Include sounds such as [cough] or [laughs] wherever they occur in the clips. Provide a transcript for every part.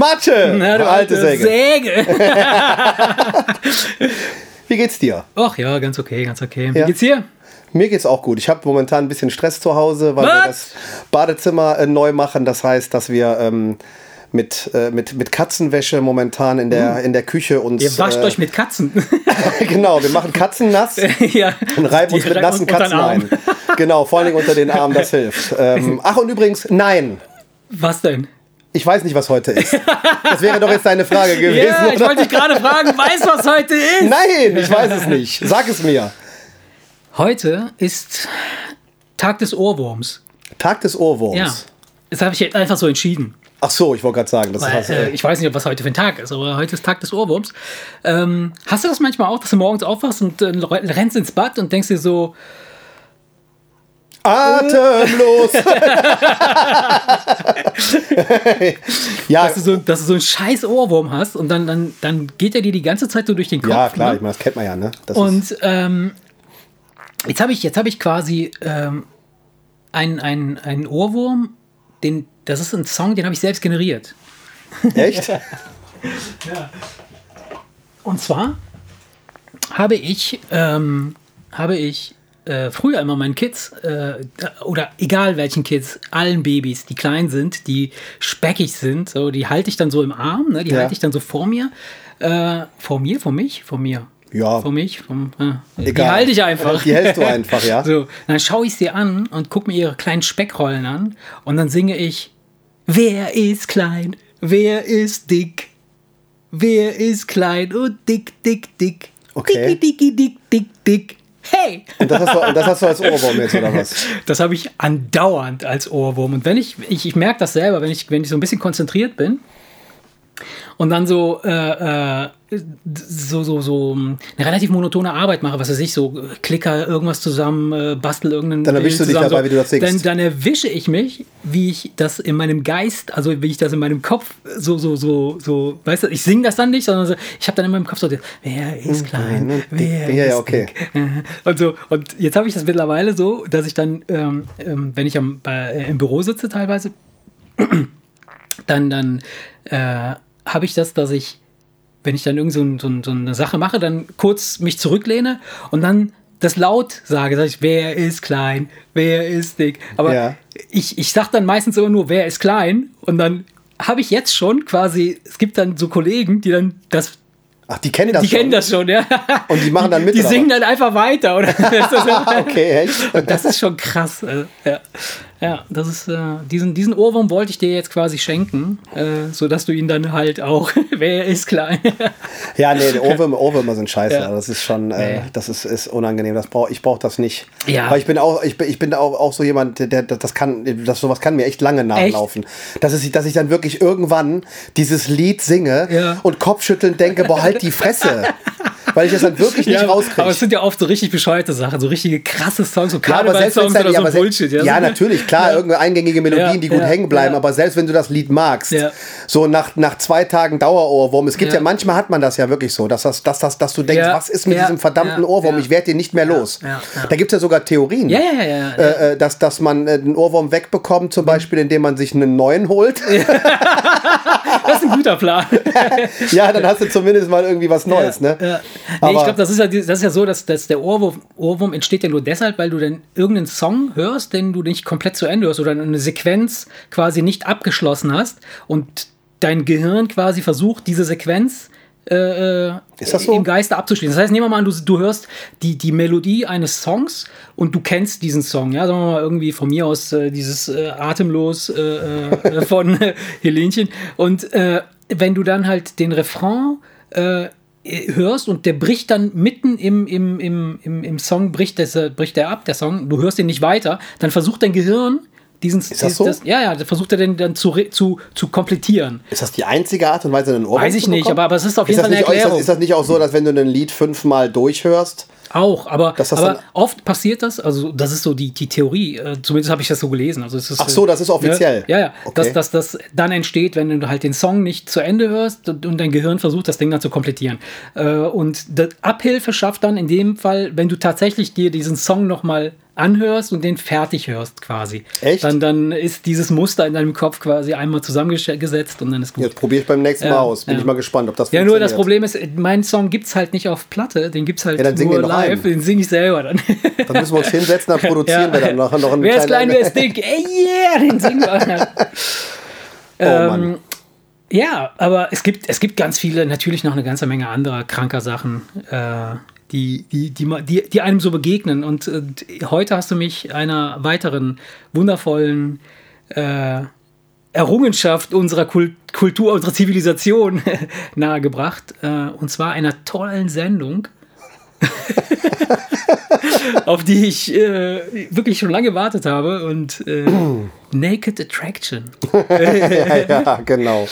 Mathe! Na, du alte Säge. Säge. [laughs] Wie geht's dir? Ach ja, ganz okay, ganz okay. Wie Ja. geht's dir? Mir geht's auch gut. Ich habe momentan ein bisschen Stress zu Hause, weil wir Was? das Badezimmer äh, neu machen. Das heißt, dass wir ähm, mit, äh, mit, mit Katzenwäsche momentan in der, in der Küche uns. Ihr wascht äh, euch mit Katzen. [laughs] genau, wir machen Katzen nass [laughs] ja. und reiben uns mit nassen Katzen ein. Genau, vor allem unter den Armen, das hilft. Ähm, ach, und übrigens, nein. Was denn? Ich weiß nicht, was heute ist. Das wäre doch jetzt deine Frage [laughs] gewesen. Ja, ich oder? wollte dich gerade fragen, weißt du, was heute ist? Nein, ich weiß es nicht. Sag es mir. Heute ist Tag des Ohrwurms. Tag des Ohrwurms. Ja. Das habe ich jetzt einfach so entschieden. Ach so, ich wollte gerade sagen, das Weil, hast, äh, äh, ich weiß nicht, was heute für ein Tag ist, aber heute ist Tag des Ohrwurms. Ähm, hast du das manchmal auch, dass du morgens aufwachst und äh, rennst ins Bad und denkst dir so, atemlos. [laughs] ja, dass du, so, dass du so einen scheiß Ohrwurm hast und dann, dann, dann geht er dir die ganze Zeit so durch den Kopf. ja, klar, ne? ich meine, das kennt man ja, ne? Das Und ähm, jetzt habe ich, jetzt hab ich quasi ähm, einen, einen, einen Ohrwurm, den, das ist ein Song, den habe ich selbst generiert. [laughs] echt? Und zwar habe ich, ähm, habe ich äh, früher immer meinen Kids, äh, oder egal welchen Kids, allen Babys, die klein sind, die speckig sind, so, die halte ich dann so im Arm, ne, die Ja. halte ich dann so vor mir. Äh, vor mir, vor mich, vor mir. Ja. Vor mich, vom, äh, die Egal. halte ich einfach. Die hältst du einfach, ja. [laughs] So, dann schaue ich sie an und gucke mir ihre kleinen Speckrollen an und dann singe ich, wer ist klein, wer ist dick, wer ist klein und dick, dick, dick. Okay. Dicki, dicki, dick, dick, dick. Hey! Und das hast, du, das hast du als Ohrwurm jetzt, oder was? [laughs] Das habe ich andauernd als Ohrwurm. Und wenn ich, ich, ich merke das selber, wenn ich, wenn ich so ein bisschen konzentriert bin und dann so, äh, äh, so, so, so ähm, eine relativ monotone Arbeit mache, was weiß ich, so äh, klicker irgendwas zusammen, äh, bastel irgendeinen. Dann erwischst Bild du dich zusammen, dabei, wie du das singst. Dann, dann erwische ich mich, wie ich das in meinem Geist, also wie ich das in meinem Kopf so, so, so, so, weißt du, ich singe das dann nicht, sondern so, ich habe dann in meinem Kopf so, wer ist klein, und wer dick. Ja, ist ja, okay. dick. [laughs] Und, so, und jetzt habe ich das mittlerweile so, dass ich dann, ähm, ähm, wenn ich am, äh, im Büro sitze teilweise, [clears throat] dann, dann äh, habe ich das, dass ich, wenn ich dann irgend so, ein, so, ein, so eine Sache mache, dann kurz mich zurücklehne und dann das laut sage, sage ich, wer ist klein, wer ist dick. Aber Ja. ich, ich sage dann meistens immer nur, wer ist klein und dann habe ich jetzt schon quasi, es gibt dann so Kollegen, die dann das Ach, die kennen das die schon. kennen das schon, ja. Und die machen dann mit, Die oder singen dann einfach weiter, oder? [laughs] Okay, echt? Und [laughs] das ist schon krass. äh, Ja, ja das ist, äh, diesen, diesen Ohrwurm wollte ich dir jetzt quasi schenken, äh, sodass du ihn dann halt auch, [laughs] wer ist klein. Ja, nee, die Ohrwürmer, Ohrwürmer sind scheiße. Ja. Das ist schon, äh, Nee. das ist, ist unangenehm. Das brauch, ich brauche das nicht. Ja. Weil ich bin auch, ich bin, ich bin auch, auch so jemand, der, der das kann, das sowas kann mir echt lange nachlaufen. Das ist, dass ich dann wirklich irgendwann dieses Lied singe Ja. und kopfschüttelnd denke, boah, halt die Fresse. [laughs] Weil ich das dann wirklich nicht Ja, rauskriege. aber es sind ja oft so richtig bescheuerte Sachen, so richtige krasse Songs, so Klar, aber selbst wenn's Karnevalssongs dann, oder ja, so Bullshit. ja, natürlich, klar, irgendeine eingängige Melodien, Ja, die gut ja, hängen bleiben, ja. aber selbst wenn du das Lied magst, Ja. so nach, nach zwei Tagen Dauerohrwurm, es gibt ja. Ja. manchmal hat man das ja wirklich so, dass, das, dass, das, dass du denkst, Ja, was ist mit ja, diesem verdammten ja, Ohrwurm, ja. ich werde den nicht mehr los. ja, ja. Da gibt es ja sogar Theorien. Ja, ja, ja, ja. ja. Äh, äh, dass, dass man äh, den Ohrwurm wegbekommt, zum Beispiel, indem man sich einen neuen holt. [laughs] Das ist ein guter Plan. [laughs] ja, dann hast du zumindest mal irgendwie was Neues. ne? Nee, ich glaube, das ist ja, das ist ja so, dass, dass der Ohrwurm, Ohrwurm entsteht ja nur deshalb, weil du dann irgendeinen Song hörst, den du nicht komplett zu Ende hörst oder eine Sequenz quasi nicht abgeschlossen hast und dein Gehirn quasi versucht, diese Sequenz äh, das so? im Geiste abzuschließen. Das heißt, nehmen wir mal an, du, du hörst die, die Melodie eines Songs und du kennst diesen Song. Ja, sagen wir mal irgendwie von mir aus äh, dieses äh, Atemlos äh, äh, [laughs] von äh, Helenchen. Und äh, wenn du dann halt den Refrain äh, hörst und der bricht dann mitten im, im, im, im, im Song, bricht, das, äh, bricht der ab, der Song, du hörst ihn nicht weiter, dann versucht dein Gehirn diesen, Ist das so? ja, ja, dann versucht er den dann zu, zu, zu komplettieren. Ist das die einzige Art und Weise, einen Ohrwurm Weiß ich nicht, aber, aber es ist auf Ist jeden das, Fall eine nicht, ist, das, Erklärung. ist das nicht auch so, dass wenn du ein Lied fünfmal durchhörst, Auch, aber, das aber oft passiert das, also das ist so die, die Theorie, äh, zumindest habe ich das so gelesen. Also es ist, Ach so, das ist offiziell. Ne? Ja, ja, Okay. dass, dass das dann entsteht, wenn du halt den Song nicht zu Ende hörst und, dein Gehirn versucht, das Ding dann zu komplettieren. Äh, und das Abhilfe schafft dann in dem Fall, wenn du tatsächlich dir diesen Song nochmal anhörst und den fertig hörst quasi. Echt? Dann, dann ist dieses Muster in deinem Kopf quasi einmal zusammengesetzt und dann ist gut. Jetzt probiere ich beim nächsten Mal Ja, aus. Bin ja. ich mal gespannt, ob das Ja, nur das. Problem ist, mein Song gibt's halt nicht auf Platte, den gibt's halt Ja, nur live, ein. den singe ich selber dann. [laughs] Dann müssen wir uns hinsetzen, dann produzieren wir dann noch, noch einen Wer ist klein, wer ist [laughs] dick? Ey, yeah, den singen wir. [laughs] Oh Mann. Ja, aber es gibt, es gibt ganz viele, natürlich noch eine ganze Menge anderer kranker Sachen, äh, die, die, die, die, einem so begegnen. Und äh, heute hast du mich einer weiteren wundervollen äh, Errungenschaft unserer Kult Kultur, unserer Zivilisation [laughs] nahegebracht. Äh, und zwar einer tollen Sendung. [laughs] auf die ich äh, wirklich schon lange gewartet habe und äh, Naked Attraction. [laughs] ja, genau.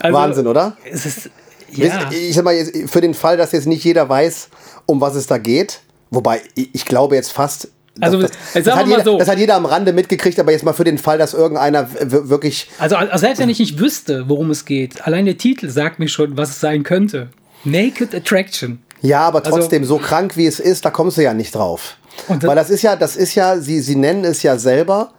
Also, Wahnsinn, oder? Es ist, ja. Ich sag mal, für den Fall, dass jetzt nicht jeder weiß, um was es da geht, wobei ich, glaube jetzt fast. Also, das, jetzt das, sagen hat jeder, so. das hat jeder am Rande mitgekriegt, aber jetzt mal für den Fall, dass irgendeiner wirklich. Also, also selbst wenn ich nicht wüsste, worum es geht, allein der Titel sagt mir schon, was es sein könnte. Naked Attraction. Ja, aber Also- trotzdem, so krank wie es ist, da kommst du ja nicht drauf. Das- Weil das ist ja, das ist ja, sie, sie nennen es ja selber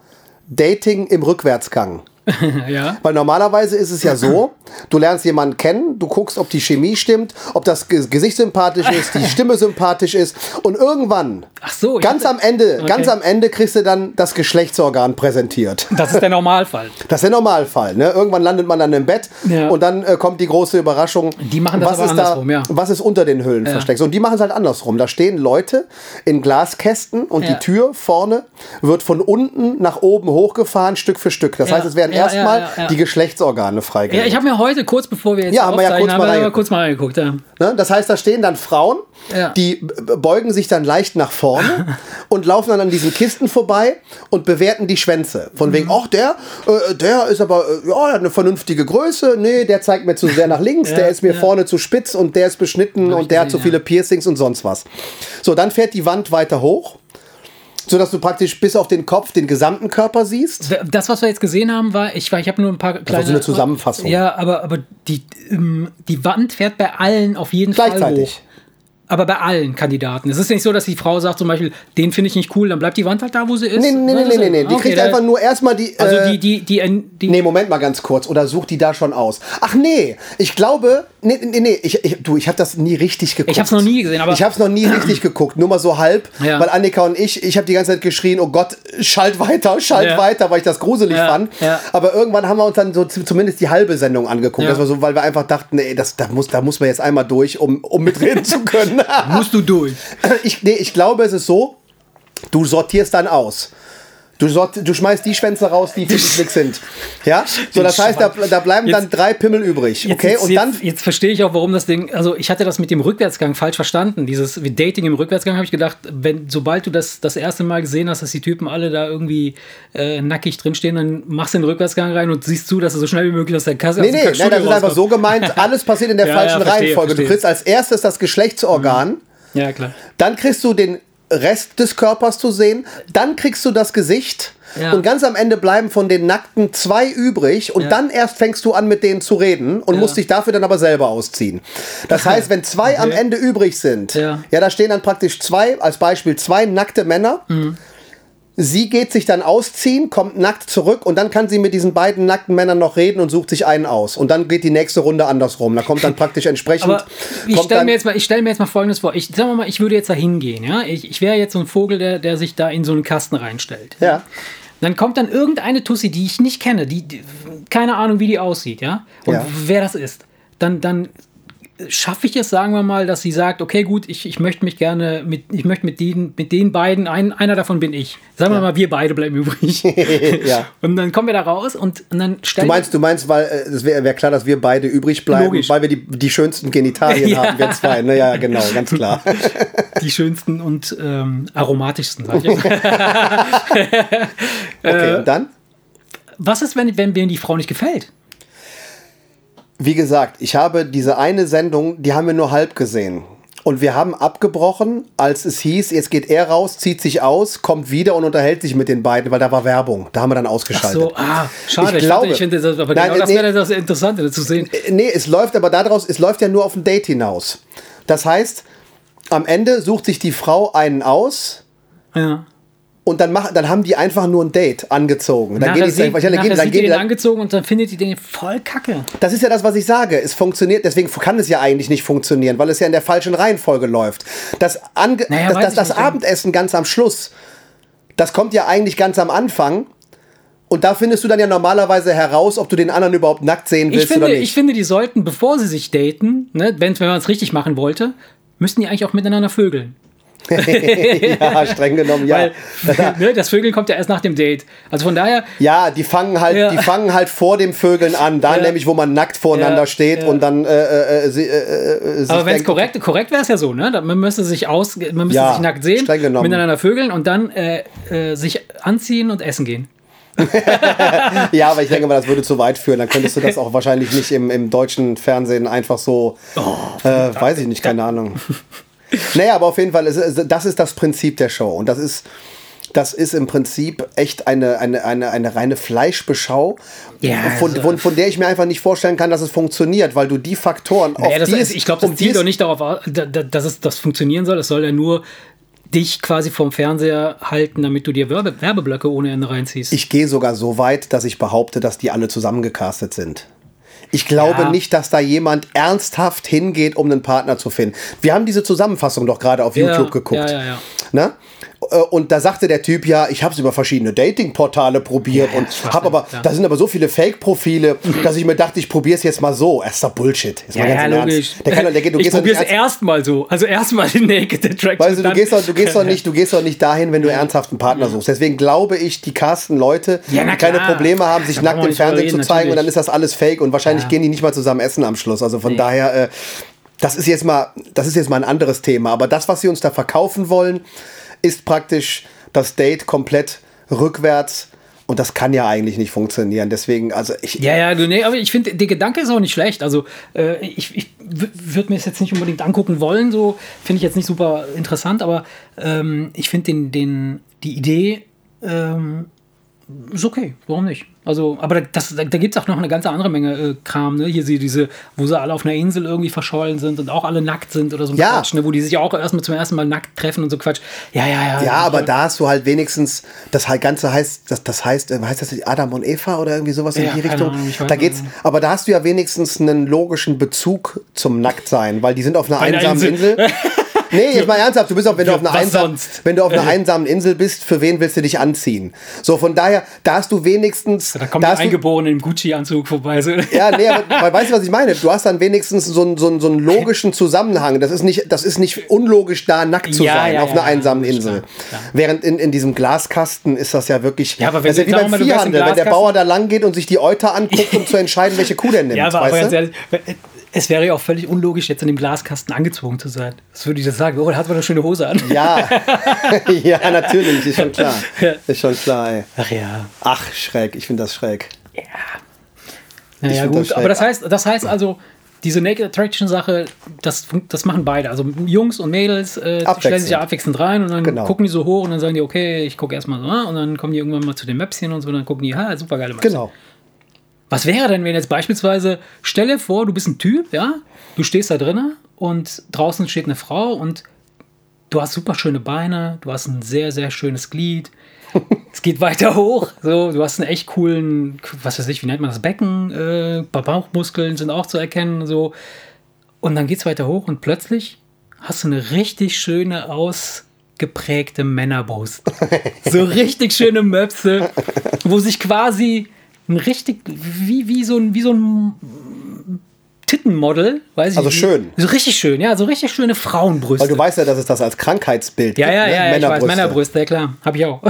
Dating im Rückwärtsgang. [laughs] ja. Weil normalerweise ist es ja so, [clears throat] du lernst jemanden kennen, du guckst, ob die Chemie stimmt, ob das Ge- Gesicht sympathisch ist, die Stimme sympathisch ist und irgendwann, Ach so, ganz am Ende, Okay. ganz am Ende kriegst du dann das Geschlechtsorgan präsentiert. Das ist der Normalfall. [laughs] Das ist der Normalfall. Ne? Irgendwann landet man dann im Bett Ja. und dann äh, kommt die große Überraschung. Die machen das was aber ist andersrum, da, ja. Was ist unter den Hüllen versteckt? Und die machen es halt andersrum. Da stehen Leute in Glaskästen und Ja. die Tür vorne wird von unten nach oben hochgefahren, Stück für Stück. Das Ja. heißt, es werden Ja, erstmal ja, ja, ja. die Geschlechtsorgane Ja, freigelegt. ich habe mir heute, kurz bevor wir jetzt Ja, haben wir ja kurz mal haben wir kurz mal reingeguckt. Ja. Ne? Das heißt, da stehen dann Frauen, Ja. die beugen sich dann leicht nach vorne [laughs] und laufen dann an diesen Kisten vorbei und bewerten die Schwänze. Von Mhm. wegen, ach, der, äh, der ist aber äh, ja, hat eine vernünftige Größe. Nee, der zeigt mir zu sehr nach links, Ja, der ist mir vorne zu spitz und der ist beschnitten Hab und der hat zu gesehen, viele Piercings und sonst was. So, dann fährt die Wand weiter hoch. Sodass du praktisch bis auf den Kopf den gesamten Körper siehst. Das, was wir jetzt gesehen haben, war, ich, war- ich habe nur ein paar kleine. so eine Zusammenfassung. Ja, aber, aber die, ähm, die Wand fährt bei allen auf jeden Fall hoch. Aber bei allen Kandidaten. Es ist nicht so, dass die Frau sagt zum Beispiel, den finde ich nicht cool, dann bleibt die Wand halt da, wo sie ist. Nee, nee, nee, Das nee, ist- nee, nee. Die okay, kriegt einfach nur erstmal die. Also äh, die, die, die, die, Nee, Moment mal ganz kurz. Oder sucht die da schon aus? Ach nee, ich glaube, nee, nee, nee, ich, ich, du, ich habe das nie richtig geguckt. Ich hab's noch nie gesehen, aber- ich habe es noch nie richtig geguckt, nur mal so halb, Ja. weil Annika und ich, ich habe die ganze Zeit geschrien, oh Gott, schalt weiter, schalt Ja. weiter, weil ich das gruselig Ja, fand. Aber irgendwann haben wir uns dann so zumindest die halbe Sendung angeguckt, Ja. das war so, weil wir einfach dachten, nee, das, da muss, da muss man jetzt einmal durch, um, um mitreden zu können. Musst du durch. ich, nee, ich glaube, es ist so, du sortierst dann aus. Du, sort, du schmeißt die Schwänze raus, die für dich [laughs] nix sind. Ja? So, das heißt, da, da bleiben dann Jetzt- drei Pimmel übrig. Jetzt, Okay? jetzt, Und dann. jetzt, jetzt verstehe ich auch, warum das Ding. Also, ich hatte das mit dem Rückwärtsgang falsch verstanden. Dieses wie Dating im Rückwärtsgang habe ich gedacht, wenn, sobald du das das erste Mal gesehen hast, dass die Typen alle da irgendwie äh, nackig drinstehen, dann machst du den Rückwärtsgang rein und siehst zu, dass du so schnell wie möglich aus der Kasse Nee, nee, Kackstudio das ist einfach so gemeint, [laughs] alles passiert in der Ja, falschen ja, verstehe, Reihenfolge. verstehe. Du kriegst als erstes das Geschlechtsorgan, Ja, klar. dann kriegst du den Rest des Körpers zu sehen, dann kriegst du das Gesicht. Ja. Und ganz am Ende bleiben von den Nackten zwei übrig und Ja. dann erst fängst du an mit denen zu reden und Ja. musst dich dafür dann aber selber ausziehen. Das heißt, wenn zwei am Ende übrig sind, Ja. ja, da stehen dann praktisch zwei, als Beispiel zwei nackte Männer. Mhm. Sie geht sich dann ausziehen, kommt nackt zurück und dann kann sie mit diesen beiden nackten Männern noch reden und sucht sich einen aus. Und dann geht die nächste Runde andersrum. Da kommt dann praktisch entsprechend. Aber ich stelle mir, jetzt mal- ich stell mir jetzt mal Folgendes vor. Ich sag mal, ich würde jetzt da hingehen. Ja? Ich, ich wäre jetzt so ein Vogel, der, der sich da in so einen Kasten reinstellt. Ja. Dann kommt dann irgendeine Tussi, die ich nicht kenne, die, die keine Ahnung, wie die aussieht, ja? Und Ja. wer das ist. Dann, dann schaffe ich es, sagen wir mal, dass sie sagt, okay, gut, ich, ich möchte mich gerne mit, ich möchte mit den, mit den beiden, ein, einer davon bin ich. Sagen wir mal, wir beide bleiben übrig. [laughs] Ja. Und dann kommen wir da raus und, und dann stellen Du meinst, du meinst, weil äh, es wäre wär klar, dass wir beide übrig bleiben, Logisch. weil wir die, die schönsten Genitalien [laughs] Ja. haben, wir zwei. Ne? Ja, genau, ganz klar. [laughs] die schönsten und ähm, aromatischsten, sag ich. Okay, und dann? Was ist, wenn, wenn mir die Frau nicht gefällt? Wie gesagt, ich habe diese eine Sendung, die haben wir nur halb gesehen. Und wir haben abgebrochen, als es hieß, jetzt geht er raus, zieht sich aus, kommt wieder und unterhält sich mit den beiden, weil da war Werbung. Da haben wir dann ausgeschaltet. So, ah, schade. Ich Ich, glaube- ich finde das, aber Nein, genau das nee. wäre das Interessante zu sehen. Äh, Nee, es läuft aber daraus, es läuft ja nur auf ein Date hinaus. Das heißt, am Ende sucht sich die Frau einen aus, Ja. Und dann, mach, dann haben die einfach nur ein Date angezogen. Dann Nachher geht sieht, die, dann nachher geht, dann die geht, den dann, angezogen und dann findet die den voll kacke. das ist ja das, was ich sage. Es funktioniert, deswegen kann es ja eigentlich nicht funktionieren, weil es ja in der falschen Reihenfolge läuft. Das, Ange Naja, das, das, ich das. Abendessen ganz am Schluss, das kommt ja eigentlich ganz am Anfang. Und da findest du dann ja normalerweise heraus, ob du den anderen überhaupt nackt sehen Ich willst finde, oder nicht. ich finde, die sollten, bevor sie sich daten, ne, wenn, wenn man es richtig machen wollte, müssten die eigentlich auch miteinander vögeln. Ja, [laughs] streng genommen, ja. Weil [laughs] ne, das Vögeln kommt ja erst nach dem Date. Also von daher, Ja, die fangen halt, Ja. die fangen halt vor dem Vögeln an, da Ja. nämlich, wo man nackt voreinander Ja, steht und dann äh, äh, sie, äh, äh, aber wenn es korrekt, korrekt wäre es ja so, ne? Man müsste sich aus, man müsste sich nackt sehen, miteinander vögeln und dann äh, äh, sich anziehen und essen gehen. [laughs] Ja, aber ich denke mal, das würde zu weit führen. Dann könntest du das auch wahrscheinlich nicht im, im deutschen Fernsehen einfach so, Oh, äh, weiß ich nicht, keine Ahnung. Naja, aber auf jeden Fall, das ist das Prinzip der Show. Und das ist, das ist im Prinzip echt eine, eine, eine, eine reine Fleischbeschau, Ja, von, also- von, von der ich mir einfach nicht vorstellen kann, dass es funktioniert, weil du die Faktoren, Naja, auf das die ist, ich glaube, das zielt doch nicht darauf, dass es das funktionieren soll. Es soll ja nur dich quasi vom Fernseher halten, damit du dir Werbe Werbeblöcke ohne Ende reinziehst. Ich gehe sogar so weit, dass ich behaupte, dass die alle zusammengecastet sind. Ich glaube Ja. nicht, dass da jemand ernsthaft hingeht, um einen Partner zu finden. Wir haben diese Zusammenfassung doch gerade auf Ja, YouTube geguckt. ja, ja, ja. Ne? Äh, Und da sagte der Typ ja, ich habe es über verschiedene Dating-Portale probiert Ja, ja, und habe aber, ja. da sind aber so viele Fake-Profile, [laughs] dass ich mir dachte, ich probiere es jetzt mal so. Das ist doch Bullshit. Mal Ja, ganz ja, logisch. Der kann, der, geht- du ich gehst doch nicht probiere es erstmal so. Also erstmal den Naked Attraction. Weißt du, du gehst, doch, du, gehst doch nicht, du gehst doch nicht dahin, wenn du ernsthaft einen Partner suchst. Deswegen glaube ich, die casten Leute, die keine. Probleme haben, sich nackt im Fernsehen reden, zu zeigen und dann natürlich. ist das alles fake und wahrscheinlich gehen die nicht mal zusammen essen am Schluss. Also von daher, äh, das ist jetzt mal, das ist jetzt mal ein anderes Thema. Aber das, was sie uns da verkaufen wollen, ist praktisch das Date komplett rückwärts. Und das kann ja eigentlich nicht funktionieren. Deswegen, also ich, Ja, ja, du, nee, aber ich finde, der Gedanke ist auch nicht schlecht. Also, äh, ich, ich würde mir es jetzt nicht unbedingt angucken wollen, so finde ich jetzt nicht super interessant, aber ähm, ich finde den, den, die Idee ähm, ist okay, warum nicht? Also, aber das, da, da gibt es auch noch eine ganze andere Menge äh, Kram, ne? Hier sie diese, wo sie alle auf einer Insel irgendwie verschollen sind und auch alle nackt sind oder so ein Ja. Quatsch, ne? wo die sich auch erstmal zum ersten Mal nackt treffen und so Quatsch. Ja, ja, ja. Ja, aber da hast du halt wenigstens, das halt Ganze heißt, das, das heißt, äh, heißt das nicht Adam und Eva oder irgendwie sowas in Ja, die keine Richtung? Ahnung, da geht's, aber da hast du ja wenigstens einen logischen Bezug zum Nacktsein, weil die sind auf einer Bei einsamen Insel. Insel. [laughs] Nee, jetzt mal ernsthaft, du bist auch, wenn du auf einer, einsam, wenn du auf einer einsamen Insel bist, für wen willst du dich anziehen? So, von daher, da hast du wenigstens. Da kommt da der hast du, Eingeborene im Gucci-Anzug vorbei. So. ja, nee, aber [laughs] weil, weißt du, was ich meine? Du hast dann wenigstens so einen, so einen, so einen logischen Zusammenhang. Das ist, nicht, das ist nicht unlogisch, da nackt zu Ja, sein, ja, auf einer einsamen Insel. klar. Während in, in diesem Glaskasten ist das ja wirklich. Ja, aber wenn das ist wie beim Viehhandel, wenn der Bauer da lang geht und sich die Euter anguckt, um zu entscheiden, welche Kuh der [laughs] nimmt. Ja, aber, aber ganz ehrlich, es wäre ja auch völlig unlogisch, jetzt in dem Glaskasten angezogen zu sein. Was würde ich das sagen? Oh, da hat man eine schöne Hose an. Ja, [laughs] ja, natürlich, ist schon klar. Ja. Ist schon klar, ey. Ach ja. Ach, schräg, ich finde das schräg. Naja, find das gut. Aber das heißt, das heißt also, diese Naked Attraction Sache, das, das machen beide. Also Jungs und Mädels äh, stellen sich ja abwechselnd rein und dann Genau. gucken die so hoch und dann sagen die, okay, ich gucke erstmal so, und dann kommen die irgendwann mal zu den Möpschen und so, und dann gucken die, ha, super geile Möpschen. Genau. Was wäre denn, wenn jetzt beispielsweise, stell dir vor, du bist ein Typ, ja, du stehst da drinnen und draußen steht eine Frau und du hast super schöne Beine, du hast ein sehr, sehr schönes Glied. [laughs] es geht weiter hoch, so, du hast einen echt coolen, was weiß ich, wie nennt man das, Becken, äh, Bauchmuskeln sind auch zu erkennen, so. Und dann geht es weiter hoch und plötzlich hast du eine richtig schöne ausgeprägte Männerbrust. [laughs] so richtig schöne Möpse, wo sich quasi ein richtig, wie, wie, so ein, wie so ein Tittenmodel, weiß ich Also schön. So richtig schön, ja, so richtig schöne Frauenbrüste. Weil du weißt ja, dass es das als Krankheitsbild ja, ja, gibt. ja, ne? ja, ich weiß, Männerbrüste. Ja klar, habe ich auch.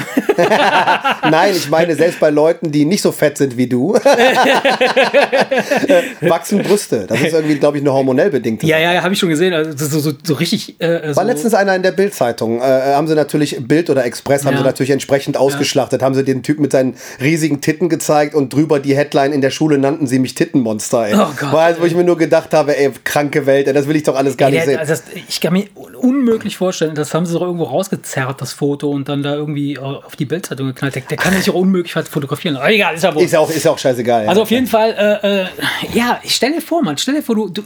[laughs] Nein, ich meine, selbst bei Leuten, die nicht so fett sind wie du, [laughs] wachsen Brüste. Das ist irgendwie, glaube ich, eine hormonell bedingte ja, ja, ja, habe ich schon gesehen, also so, so, so richtig. Äh, so War letztens einer in der Bild-Zeitung. Äh, haben sie natürlich, Bild oder Express, haben Ja. sie natürlich entsprechend ausgeschlachtet. Haben sie den Typ mit seinen riesigen Titten gezeigt und drüber die Headline in der Schule nannten sie mich Tittenmonster. Ey. Oh Gott, Weil, wo ich mir nur gedacht habe, ey, kranke Welt, ey, das will ich doch alles gar Ja, nicht sehen. also das, ich kann mir unmöglich vorstellen, das haben sie doch irgendwo rausgezerrt, das Foto, und dann da irgendwie auf die Bildzeitung geknallt. Der, der kann sich auch unmöglich fotografieren. Aber egal, ist ja wohl. ist auch, ist auch scheißegal. Also ja. auf jeden Fall, äh, äh, ja, ich stell dir vor, Mann, stell dir vor, du, du,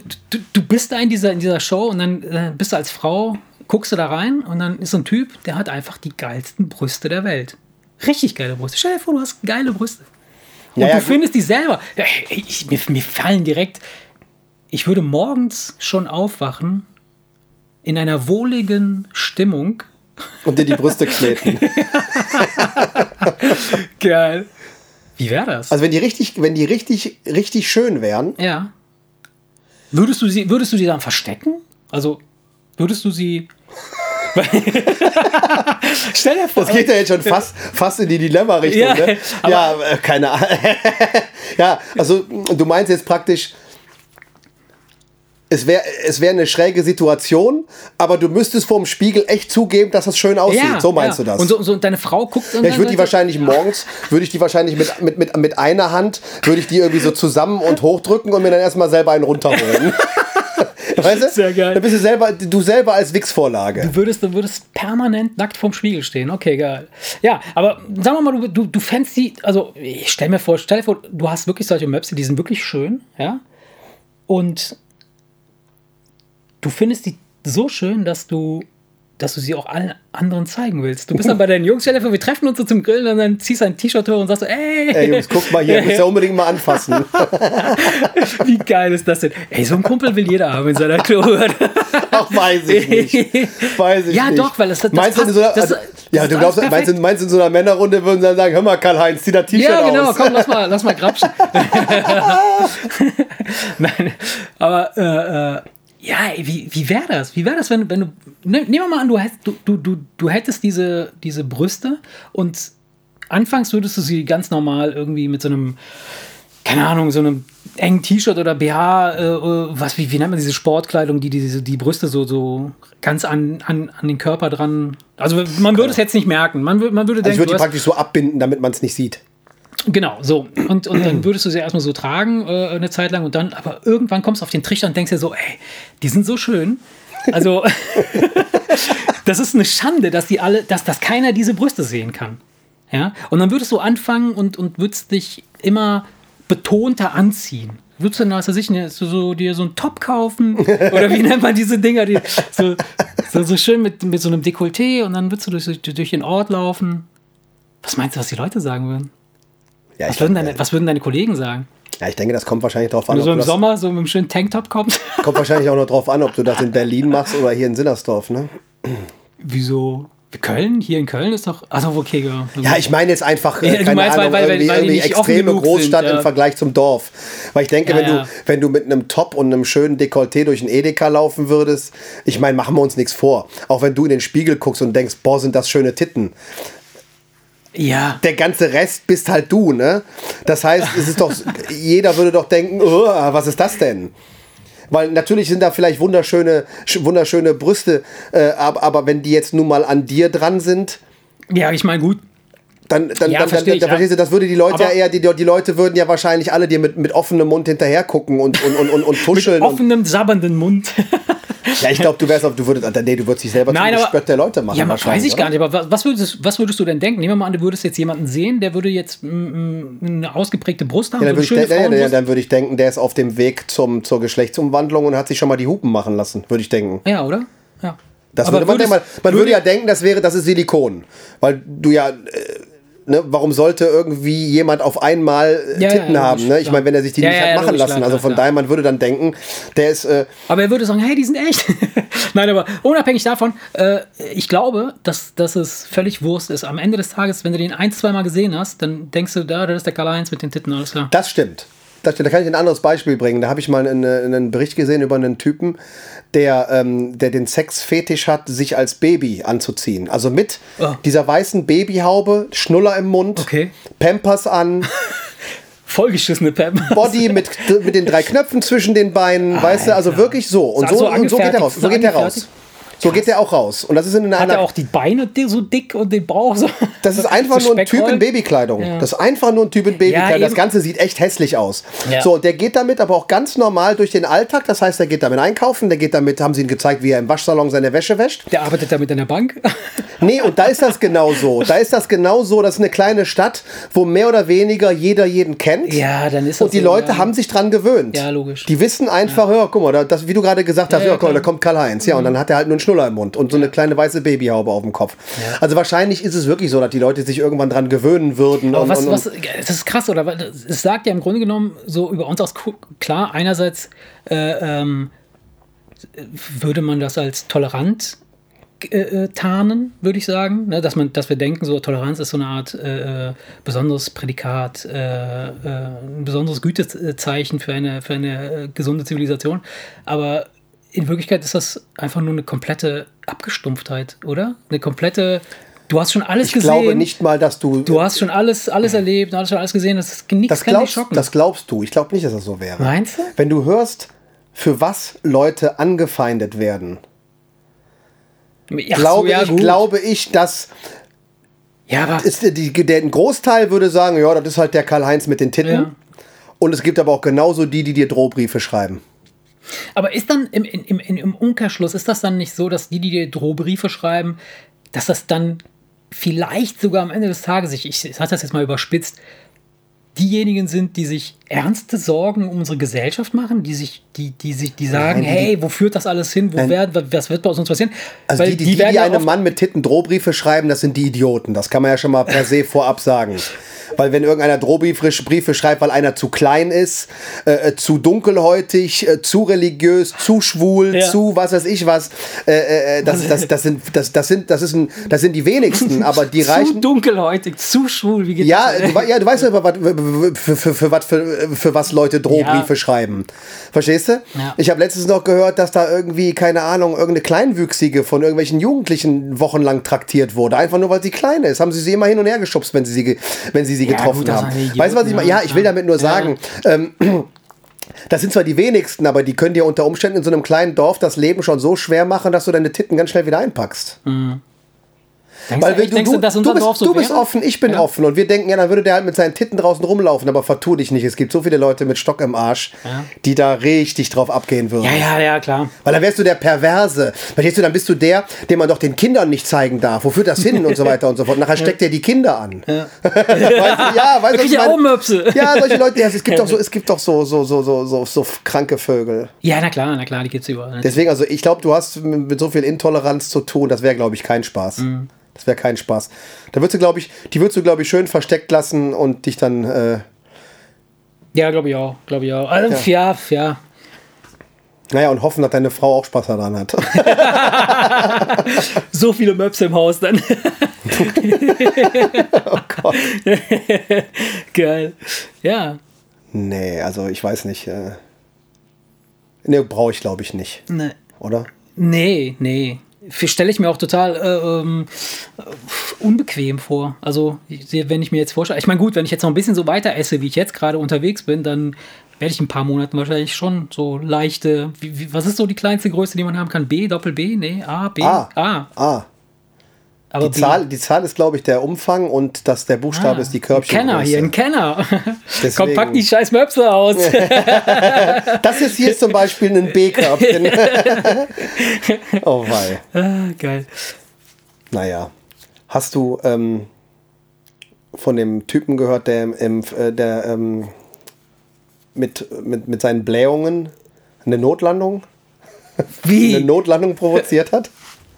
du, bist da in dieser, in dieser Show und dann äh, bist du als Frau guckst du da rein und dann ist so ein Typ, der hat einfach die geilsten Brüste der Welt. Richtig geile Brüste. Stell dir vor, du hast geile Brüste. Und Ja, ja, du findest die selber. Ich, mir, mir fallen direkt. Ich würde morgens schon aufwachen in einer wohligen Stimmung. Und dir die Brüste kneten. [laughs] Geil. Wie wäre das? Also wenn die richtig, wenn die richtig, richtig schön wären, ja. Würdest du sie, würdest du sie dann verstecken? Also würdest du sie. [laughs] Stell dir vor. das geht ja jetzt schon fast, fast in die Dilemma-Richtung. Ja, ne? ja äh, keine Ahnung. [laughs] ja, also du meinst jetzt praktisch, es wäre es wär eine schräge Situation, aber du müsstest vorm Spiegel echt zugeben, dass das schön aussieht. ja, so meinst ja. du das? Und, so, so, deine Frau guckt und Ja, ich würde die wahrscheinlich morgens, würde ich die wahrscheinlich mit, mit, mit, mit einer Hand, würde ich die irgendwie so zusammen und hochdrücken und mir dann erstmal selber einen runterholen. [laughs] weißt du? Sehr geil. Dann bist du selber, du selber als Wix-Vorlage. Du würdest, du würdest permanent nackt vorm Spiegel stehen. Okay, geil. Ja, aber sagen wir mal, du, du, du fändest die, also ich stell mir vor, stell dir vor, du hast wirklich solche Möpse, die sind wirklich schön, ja. Und du findest die so schön, dass du, dass du sie auch allen anderen zeigen willst. Du bist dann bei deinen Jungs, vor, wir treffen uns so zum Grillen und dann ziehst du ein T-Shirt hoch und sagst so, ey, Ey Jungs, guck mal hier, [laughs] müsst ihr unbedingt mal anfassen. wie geil ist das denn? Ey, so einen Kumpel will jeder haben in seiner Club. Ach, weiß ich nicht. Weiß ich Ja, nicht. doch, weil das- das meinst du in passt- so einer, das- also, das ja, ist du glaubst, meinst du, meinst du in so einer Männerrunde würden sie dann sagen, hör mal Karl-Heinz, zieh das T-Shirt Ja, genau, aus. komm, lass mal, lass mal grapschen. [laughs] [laughs] Nein, aber äh, äh, ja, ey, wie, wie wäre das? Wie wäre das, wenn, wenn du. Ne, nehmen wir mal an, du, hätt, du, du, du, du hättest diese, diese Brüste und anfangs würdest du sie ganz normal irgendwie mit so einem, keine Ahnung, so einem engen T-Shirt oder BH, äh, äh, was, wie, wie nennt man diese Sportkleidung, die diese, die Brüste so, so ganz an, an, an den Körper dran. Also man würde es jetzt nicht merken. Man, man würde Also ich denken, würde die hast- praktisch so abbinden, damit man es nicht sieht. Genau, so. Und, und dann würdest du sie erstmal so tragen, äh, eine Zeit lang, und dann, aber irgendwann kommst du auf den Trichter und denkst dir so, ey, die sind so schön. Also, [laughs] das ist eine Schande, dass die alle, dass, dass keiner diese Brüste sehen kann. Ja? Und dann würdest du anfangen und, und würdest dich immer betonter anziehen. Würdest du dann, was weiß ich, ne, so, so, dir so einen Top kaufen? Oder wie nennt man diese Dinger? Die, so, so, so schön mit, mit so einem Dekolleté und dann würdest du durch, durch den Ort laufen. Was meinst du, was die Leute sagen würden? Ja, Was würden, deine, was würden deine Kollegen sagen? ja, ich denke, das kommt wahrscheinlich drauf an, Wenn du so im Sommer so mit einem schönen Tanktop kommst? [laughs] kommt wahrscheinlich auch noch drauf an, ob du das in Berlin machst oder hier in Sinnersdorf, ne? Wieso? Köln? Hier in Köln ist doch. Also okay, ja. Ja, ich meine jetzt einfach, äh, keine meinst, weil- Ahnung, weil- irgendwie, weil irgendwie nicht offen extreme Großstadt sind, ja. im Vergleich zum Dorf. Weil ich denke, Ja, wenn, ja. Du, wenn du mit einem Top und einem schönen Dekolleté durch einen Edeka laufen würdest, ich meine, machen wir uns nichts vor. Auch wenn du in den Spiegel guckst und denkst, boah, sind das schöne Titten. Ja. Der ganze Rest bist halt du, ne? Das heißt, es ist doch, [laughs] jeder würde doch denken, oh, was ist das denn? Weil natürlich sind da vielleicht wunderschöne, sch- wunderschöne Brüste, äh, aber, aber wenn die jetzt nun mal an dir dran sind, Ja, ich meine, gut. Dann, dann, Ja, dann, versteh dann, ich, dann ja. verstehst du, das würde die Leute ja Aber- eher, die, die Leute würden ja wahrscheinlich alle dir mit, mit offenem Mund hinterher gucken und, und, und, und, und [laughs] tuscheln. und, Offenem, sabbernden Mund. [laughs] ja, ich glaube, du wärst, auf- du würdest, nee, du würdest dich selber Nein, zum Gespött der Leute machen. ja, man weiß ich gar oder? nicht. Aber wa- was würdest, was würdest du denn denken? Nehmen wir mal an, du würdest jetzt jemanden sehen, der würde jetzt mm, mm, eine ausgeprägte Brust haben. Ja, dann so würde ich, ja, ja, dann würde ich denken, der ist auf dem Weg zum, zur Geschlechtsumwandlung und hat sich schon mal die Hupen machen lassen, würde ich denken. ja, oder? Ja. Das Aber würde man, würdest- denken, man würde ja denken, das wäre, das ist Silikon. Weil du ja, äh, ne, warum sollte irgendwie jemand auf einmal äh, Ja, Titten ja, haben? Ne? Ich meine, wenn er sich die nicht hat machen lassen. klar, also von daher, man würde dann denken, der ist, äh, Aber er würde sagen, hey, die sind echt. [laughs] Nein, aber unabhängig davon, äh, ich glaube, dass, dass es völlig Wurst ist. Am Ende des Tages, wenn du den ein, zwei Mal gesehen hast, dann denkst du, da, das ist der Karl-Heinz mit den Titten, alles klar. Das stimmt. Da kann ich ein anderes Beispiel bringen. Da habe ich mal einen, einen Bericht gesehen über einen Typen, der, ähm, der den Sexfetisch hat, sich als Baby anzuziehen. Also mit Oh. dieser weißen Babyhaube, Schnuller im Mund, Okay. Pampers an, [laughs] Vollgeschissene Pep. Body mit, mit den drei Knöpfen zwischen den Beinen, [laughs] weißt du, also wirklich so. Und so, so und so geht er raus. So so geht er raus. So geht er auch raus. Und das ist in einer, Hat er auch die Beine so dick und den Bauch so. das ist einfach so nur ein Typ in? Babykleidung. Das ist einfach nur ein Typ in Babykleidung. Ja, das. Ganze sieht echt hässlich aus. Ja. So, der geht damit aber auch ganz normal durch den Alltag. Das heißt, er geht damit einkaufen, der geht damit, haben sie ihm gezeigt, wie er im Waschsalon seine Wäsche wäscht. Der arbeitet da mit einer Bank. [laughs] Nee, und da ist das genau so. Da ist das genau so. Das ist eine kleine Stadt, wo mehr oder weniger jeder jeden kennt. Ja, dann ist das Und die so, Leute ja. haben sich dran gewöhnt. Ja, logisch. Die wissen einfach, ja, guck mal, da- das, wie du gerade gesagt hast, Ja, ja, ja, guck mal, da kommt Karl-Heinz. Ja, und dann hat er halt nur einen Schnuller im Mund und so eine kleine weiße Babyhaube auf dem Kopf. Also wahrscheinlich ist es wirklich so, dass die Leute sich irgendwann dran gewöhnen würden. Aber und, was, und, was, das ist krass, oder? Es sagt ja im Grunde genommen so über uns aus, klar, einerseits äh, ähm, würde man das als tolerant äh, äh, tarnen, würde ich sagen. Ne? Dass, man, dass wir denken, so Toleranz ist so eine Art äh, äh, besonderes Prädikat, äh, äh, ein besonderes Gütezeichen für eine, für eine gesunde Zivilisation. Aber in Wirklichkeit ist das einfach nur eine komplette Abgestumpftheit, oder? Eine komplette. Du hast schon alles ich gesehen. glaube nicht mal, dass du. Du hast schon alles, alles erlebt, hast schon alles gesehen. Das ist nichts das, kann dich glaubst, das glaubst du. Ich glaube nicht, dass das so wäre. Meinst du? Wenn du hörst, für was Leute angefeindet werden, Ja, glaube, so, ja, ich, gut. glaube ich, dass ja, aber ist, die, der, ein Großteil würde sagen, ja, das ist halt der Karl-Heinz mit den Titten. Ja. Und es gibt aber auch genauso die, die dir Drohbriefe schreiben. Aber ist dann im, im, im, Umkehrschluss, ist das dann nicht so, dass die, die dir Drohbriefe schreiben, dass das dann vielleicht sogar am Ende des Tages, ich, ich sage das jetzt mal überspitzt, diejenigen sind, die sich ernste Sorgen um unsere Gesellschaft machen, die sich, die, die sich, die sagen, Nein, die- hey, wo führt das alles hin? Wo Nein. werden, was wird bei uns passieren? Also Weil die, die, die, werden die ja einem Mann mit Titten Drohbriefe schreiben, das sind die Idioten. Das kann man ja schon mal per se vorab sagen. [laughs] Weil wenn irgendeiner Drohbriefe Briefe schreibt, weil einer zu klein ist, äh, äh, zu dunkelhäutig, äh, zu religiös, zu schwul, Ja. zu was weiß ich was, äh, äh, das, das, das, sind, das, das, sind, das, ist ein, das sind die wenigsten, [laughs] aber die zu reichen. dunkelhäutig, zu schwul, wie geht Ja, das? du, ja, du weißt ja, für, was- für, für, was- für, für was Leute Drohbriefe Ja. schreiben. Verstehst du? Ja. Ich habe letztens noch gehört, dass da irgendwie, keine Ahnung, irgendeine Kleinwüchsige von irgendwelchen Jugendlichen wochenlang traktiert wurde. Einfach nur, weil sie klein ist. Haben sie sie immer hin und her geschubst, wenn sie sie, wenn sie, sie Ja, getroffen gut, das haben. weißt du, was ich meine? Ja, ja, ich will ja. damit nur Ja. sagen, ähm, [clears throat] das sind zwar die wenigsten, aber die können dir unter Umständen in so einem kleinen Dorf das Leben schon so schwer machen, dass du deine Titten ganz schnell wieder einpackst. Denkst Weil du, echt, du, denkst du, du, dass du, unser bist, Dorf so du bist wäre? offen, ich bin Ja. offen. Und wir denken, ja, dann würde der halt mit seinen Titten draußen rumlaufen, aber vertu dich nicht. Es gibt so viele Leute mit Stock im Arsch, Ja. die da richtig drauf abgehen würden. Ja, ja, ja, klar. Weil dann wärst du der Perverse. Verstehst du, dann bist du der, den man doch den Kindern nicht zeigen darf. Wo führt das hin und so [laughs] weiter und so fort. Nachher steckt er die Kinder an. Ja, [laughs] weißt du, ja, [laughs] weißt du, ich meine? auch Möpse. Ja, solche Leute, ja, es gibt doch so, es gibt doch so, so, so, so, so, so kranke Vögel. Ja, na klar, na klar, die gibt's überall. Deswegen, also ich glaube, du hast mit, mit so viel Intoleranz zu tun, das wäre, glaube ich, kein Spaß. Mhm. Das wäre kein Spaß. Da würdest du, glaube ich, die würdest du, glaube ich, schön versteckt lassen und dich dann, äh, Ja, glaube ich auch, glaube ich auch. Also, ja, ja. naja, und hoffen, dass deine Frau auch Spaß daran hat. [laughs] So viele Möpse im Haus dann. [laughs] oh Gott. Geil. Ja. Nee, also ich weiß nicht. Äh, nee, brauche ich, glaube ich, nicht. Ne. Oder? Nee, nee. Stelle ich mir auch total äh, ähm, äh, unbequem vor. Also, wenn ich mir jetzt vorstelle, ich meine, gut, wenn ich jetzt noch ein bisschen so weiter esse, wie ich jetzt gerade unterwegs bin, dann werde ich in ein paar Monaten wahrscheinlich schon so leichte. Wie, wie, was ist so die kleinste Größe, die man haben kann? B, Doppel B? Nee, A, B? A. A. Ah, Aber die Zahl, die Zahl ist, glaube ich, der Umfang und das, der Buchstabe ist die Körbchen. Ah, Kenner hier, ein Kenner. Komm, pack die scheiß Möpse aus. [laughs] Das ist hier zum Beispiel ein B-Körbchen. [laughs] oh wei. ah, geil. Naja. Hast du ähm, von dem Typen gehört, der, im, äh, der ähm, mit, mit, mit seinen Blähungen eine Notlandung, eine Wie? Notlandung provoziert hat?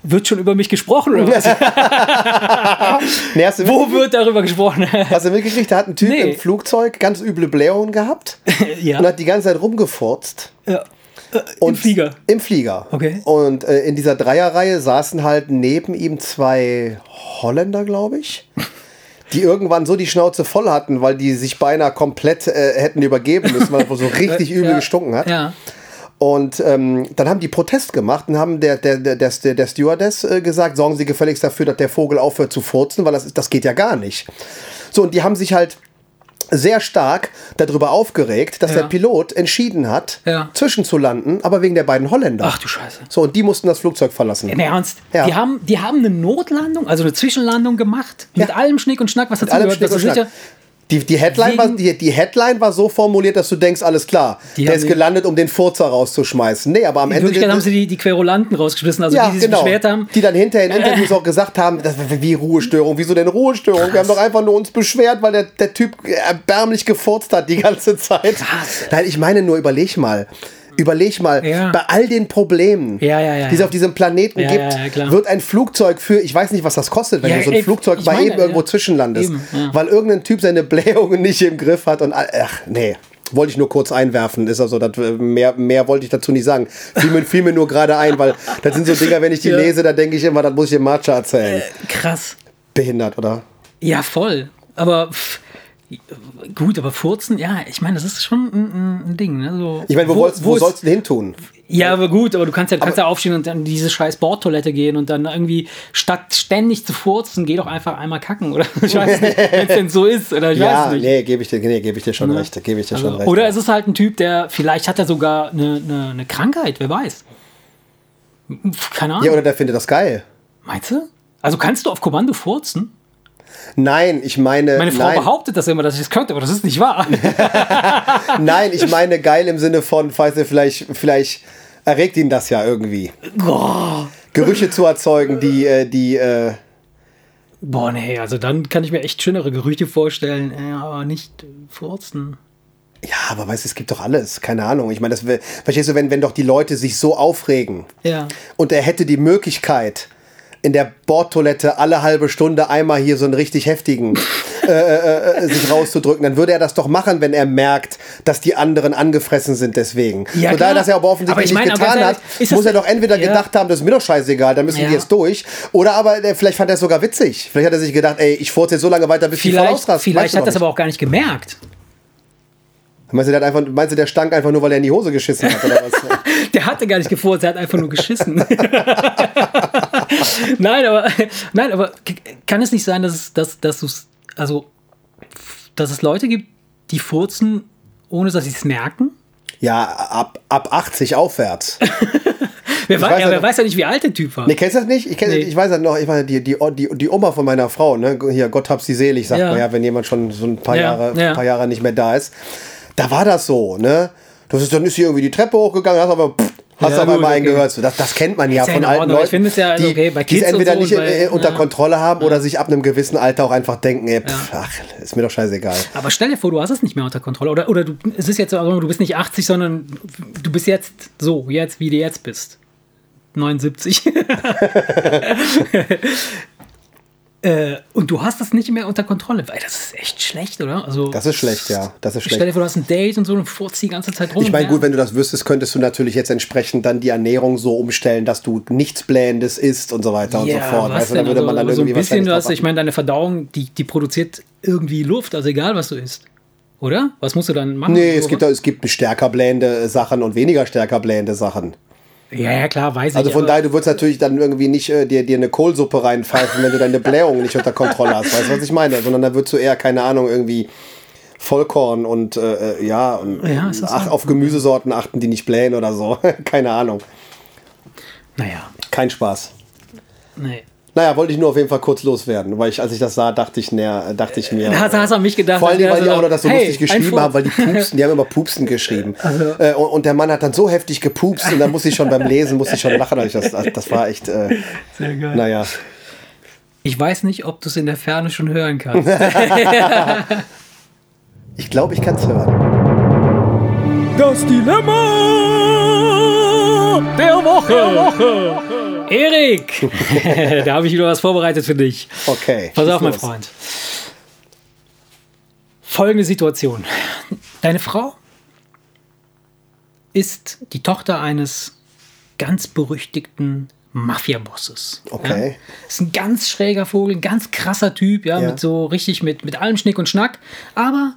Wird schon über mich gesprochen oder was? [laughs] Nee, Wo wird darüber gesprochen? hast du mitgekriegt, da hat ein Typ Nee. im Flugzeug ganz üble Blähungen gehabt [laughs] ja. und hat die ganze Zeit rumgefurzt. ja. Äh, Und Im Flieger. Im Flieger. Okay. Und äh, in dieser Dreierreihe saßen halt neben ihm zwei Holländer, glaube ich, [laughs] die irgendwann so die Schnauze voll hatten, weil die sich beinahe komplett äh, hätten übergeben müssen, weil es so richtig übel ja. gestunken hat. Ja. Und ähm, dann haben die Protest gemacht und haben der, der, der, der, der Stewardess äh, gesagt, sorgen Sie gefälligst dafür, dass der Vogel aufhört zu furzen, weil das, das geht ja gar nicht. So, und die haben sich halt sehr stark darüber aufgeregt, dass Ja. der Pilot entschieden hat, Ja. zwischenzulanden, aber wegen der beiden Holländer. Ach du Scheiße. So, und die mussten das Flugzeug verlassen. Im Ernst? Ja. Die, haben, die haben eine Notlandung, also eine Zwischenlandung gemacht. Mit allem Schnick und Schnack, was dazu allem gehört. Schnick Die, die, Headline war, die, die Headline war so formuliert, dass du denkst, alles klar, Die der ist gelandet, um den Furzer rauszuschmeißen. Nee, aber am In Ende. Wirklichkeit haben sie die, die Querulanten rausgeschmissen, also ja, die, die sich genau. beschwert haben. Die dann hinterher in [laughs] Interviews auch gesagt haben, das, wie Ruhestörung, wieso denn Ruhestörung? Wir haben doch einfach nur uns beschwert, weil der, der Typ erbärmlich gefurzt hat die ganze Zeit. Nein, ich meine nur, überleg mal. Überleg mal, Ja. bei all den Problemen, Ja, ja, die es auf diesem Planeten gibt, wird ein Flugzeug für, ich weiß nicht, was das kostet, wenn du so ein ey, Flugzeug bei meine, eben irgendwo zwischenlandest, Eben, weil irgendein Typ seine [laughs] Blähungen nicht im Griff hat und, ach, nee. Wollte ich nur kurz einwerfen, ist also, das, äh, mehr, mehr wollte ich dazu nicht sagen. Fiel mir, fiel mir nur gerade ein, weil das sind so Dinger, wenn ich die [laughs] lese, da denke ich immer, das muss ich dem Matcha erzählen. Krass. Behindert, oder? Ja, voll. Aber pff, gut, aber Furzen, ja, ich meine, das ist schon ein, ein- Ding. Ne? So, Ich meine, wo, wolltest- wo ist- sollst du denn hin tun? Ja, aber gut, aber du kannst ja, du kannst ja aufstehen und dann in diese scheiß Bordtoilette gehen und dann irgendwie statt ständig zu furzen, geh doch einfach einmal kacken, oder? [laughs] Ich weiß nicht, wenn es denn so ist, oder ich Ja, weiß nicht. nee, gebe ich dir, nee, gebe ich dir schon recht, gebe ich dir schon Also, recht. oder es ist halt ein Typ, der, vielleicht hat er sogar eine, eine, eine Krankheit, wer weiß. Keine Ahnung. ja, oder der findet das geil. Meinst du? Also kannst du auf Kommando furzen? Nein, ich meine, Meine Frau nein, behauptet das immer, dass ich das könnte, aber das ist nicht wahr. [laughs] nein, ich meine geil im Sinne von, falls er vielleicht, vielleicht erregt ihn das ja irgendwie. Gerüche zu erzeugen, die, äh, die, äh, Boah, nee, also dann kann ich mir echt schönere Gerüchte vorstellen, aber nicht furzen. ja, aber weißt du, es gibt doch alles, keine Ahnung. Ich meine, das, verstehst du, wenn, wenn doch die Leute sich so aufregen Ja. und er hätte die Möglichkeit, in der Bordtoilette alle halbe Stunde einmal hier so einen richtig heftigen äh, äh, äh, sich rauszudrücken, dann würde er das doch machen, wenn er merkt, dass die anderen angefressen sind deswegen. Ja, und da er klar. das ja aber offensichtlich Aber ich meine, nicht getan hat, muss er doch entweder Ja. gedacht haben, das ist mir doch scheißegal, dann müssen Ja. die jetzt durch. Oder aber äh, vielleicht fand er es sogar witzig. Vielleicht hat er sich gedacht, ey, ich furze jetzt so lange weiter, bis die voll Vielleicht, ausrasten. vielleicht hat das aber auch gar nicht gemerkt. Meinst du, der, einfach, meinst du, der stank einfach nur, weil er in die Hose geschissen hat oder was? [laughs] Der hatte gar nicht gefurzt, er hat einfach nur geschissen. [laughs] [laughs] nein, aber, nein, aber kann es nicht sein, dass es, dass, dass du's, also, dass es Leute gibt, die furzen, ohne dass sie es merken? ja, ab, ab 80 aufwärts. [laughs] Wer, wei weiß ja, ja wer noch- weiß ja nicht, wie alt der Typ war. Nee, kennst du das nicht? Ich, kenn, Nee. ich weiß das noch, ich weiß, die, die, die, die Oma von meiner Frau, ne? hier, Gott hab sie selig, sagt Ja. man ja, wenn jemand schon so ein paar, Ja, Jahre, ja. paar Jahre nicht mehr da ist. Da war das so, ne? Das ist, dann ist sie irgendwie die Treppe hochgegangen, hast aber pff, hast Ja, auf einmal gut, einen okay. gehört. So, das, das kennt man ja ja von alten Ordnung. Leuten, Ich finde es ja die, okay, bei die es entweder so nicht bei- äh, unter. Kontrolle haben oder sich ab einem gewissen Alter auch einfach denken, ey, pff, ach, ist mir doch scheißegal. Aber stell dir vor, du hast es nicht mehr unter Kontrolle. Oder, oder du, es ist jetzt, so, also du bist nicht 80, sondern du bist jetzt so, jetzt, wie du jetzt bist. 79. [laughs] [laughs] äh, und du hast das nicht mehr unter Kontrolle. Weil das ist echt schlecht, oder? Also, Das ist schlecht, ja. Das ist Stell schlecht. dir vor, du hast ein Date und so und furzt die ganze Zeit rum. Ich meine, gut, wenn du das wüsstest, könntest du natürlich jetzt entsprechend dann die Ernährung so umstellen, dass du nichts Blähendes isst und so weiter und so fort. was Weißt du, da denn? würde man dann also, so ein irgendwie was bisschen, du hast, ich meine, deine Verdauung, die, die produziert irgendwie Luft, also egal, was du isst. Oder? Was musst du dann machen? Nee, es gibt, es gibt stärker blähende Sachen und weniger stärker blähende Sachen. Ja, ja, klar, weiß Also ich. von aber- daher, du würdest natürlich dann irgendwie nicht äh, dir, dir eine Kohlsuppe reinpfeifen, wenn du deine Blähung nicht unter Kontrolle hast. Weißt du, was ich meine? Sondern da würdest du eher, keine Ahnung, irgendwie Vollkorn und äh, äh, ja, und Ja, ach, auf Gemüsesorten achten, die nicht blähen oder so. [laughs] keine Ahnung. Naja, Kein Spaß. nee. Naja, wollte ich nur auf jeden Fall kurz loswerden, weil ich, als ich das sah, dachte ich, näher, dachte ich mir. Da hast, hast du an mich gedacht. Vor allem, weil die auch noch das so hey, lustig geschrieben haben, weil die [laughs] pupsen, die haben immer pupsen geschrieben. Äh, und, und der Mann hat dann so heftig gepupst und dann musste ich schon beim Lesen, musste ich schon lachen. weil Ich das, das war echt, äh, Sehr geil. naja. Ich weiß nicht, ob du es in der Ferne schon hören kannst. [laughs] [laughs] Ich glaube, ich kann es hören. Das Dilemma der Woche. Erik, [laughs] da habe ich wieder was vorbereitet für dich. Okay. Pass auf, mein los. Freund. Folgende Situation. Deine Frau ist die Tochter eines ganz berüchtigten Mafia-Bosses. Okay. Ja? Ist ein ganz schräger Vogel, ein ganz krasser Typ, ja, Ja. mit so richtig mit, mit allem Schnick und Schnack, aber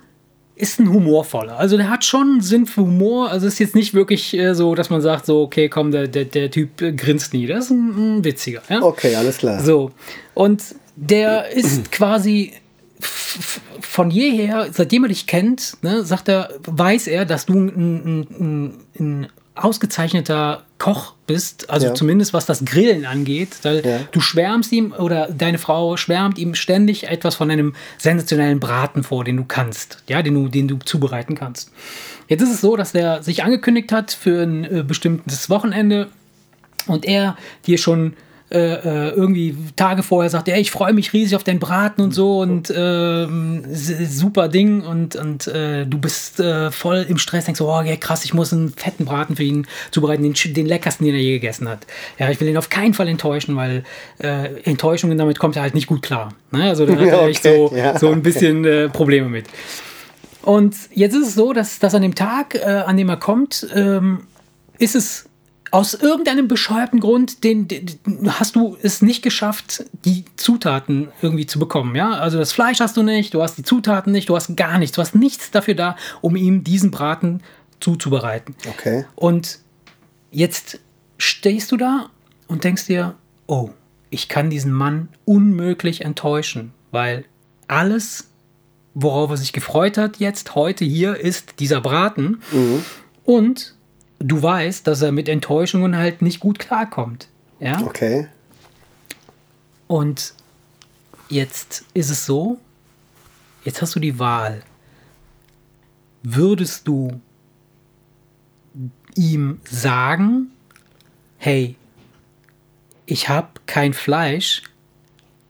ist ein humorvoller. Also der hat schon Sinn für Humor. Also ist jetzt nicht wirklich äh, so, dass man sagt, so, okay, komm, der, der, der Typ äh, grinst nie. Das ist ein, ein witziger. Ja? Okay, alles klar. So. Und der ist quasi von jeher, seitdem er dich kennt, ne, sagt er, weiß er, dass du ein, ein, ein, ein ausgezeichneter Koch bist, also Ja. zumindest was das Grillen angeht. Da, Ja. Du schwärmst ihm oder deine Frau schwärmt ihm ständig etwas von einem sensationellen Braten vor, den du kannst, ja, den du, den du zubereiten kannst. Jetzt ist es so, dass der sich angekündigt hat für ein äh, bestimmtes Wochenende und er dir schon äh, äh, irgendwie Tage vorher sagt, ey, ich freue mich riesig auf den Braten und so und s- super Ding und, und äh, du bist äh, voll im Stress, denkst so, oh ja, krass, ich muss einen fetten Braten für ihn zubereiten, den, den leckersten, den er je gegessen hat. Ja, ich will ihn auf keinen Fall enttäuschen, weil äh, Enttäuschungen, damit kommt er halt nicht gut klar. Ne? Also da hat er [laughs] echt okay, so, ja, so ein bisschen äh, Probleme mit. Und jetzt ist es so, dass, dass an dem Tag, äh, an dem er kommt, ähm, ist es aus irgendeinem bescheuerten Grund, den, den hast du es nicht geschafft, die Zutaten irgendwie zu bekommen. Ja, also das Fleisch hast du nicht, du hast die Zutaten nicht, du hast gar nichts, du hast nichts dafür da, um ihm diesen Braten zuzubereiten. Okay. Und jetzt stehst du da und denkst dir, oh, ich kann diesen Mann unmöglich enttäuschen, weil alles, worauf er sich gefreut hat jetzt heute hier, ist dieser Braten. Und du weißt, dass er mit Enttäuschungen halt nicht gut klarkommt. Ja? Okay. Und jetzt ist es so, jetzt hast du die Wahl. Würdest du ihm sagen, hey, ich habe kein Fleisch,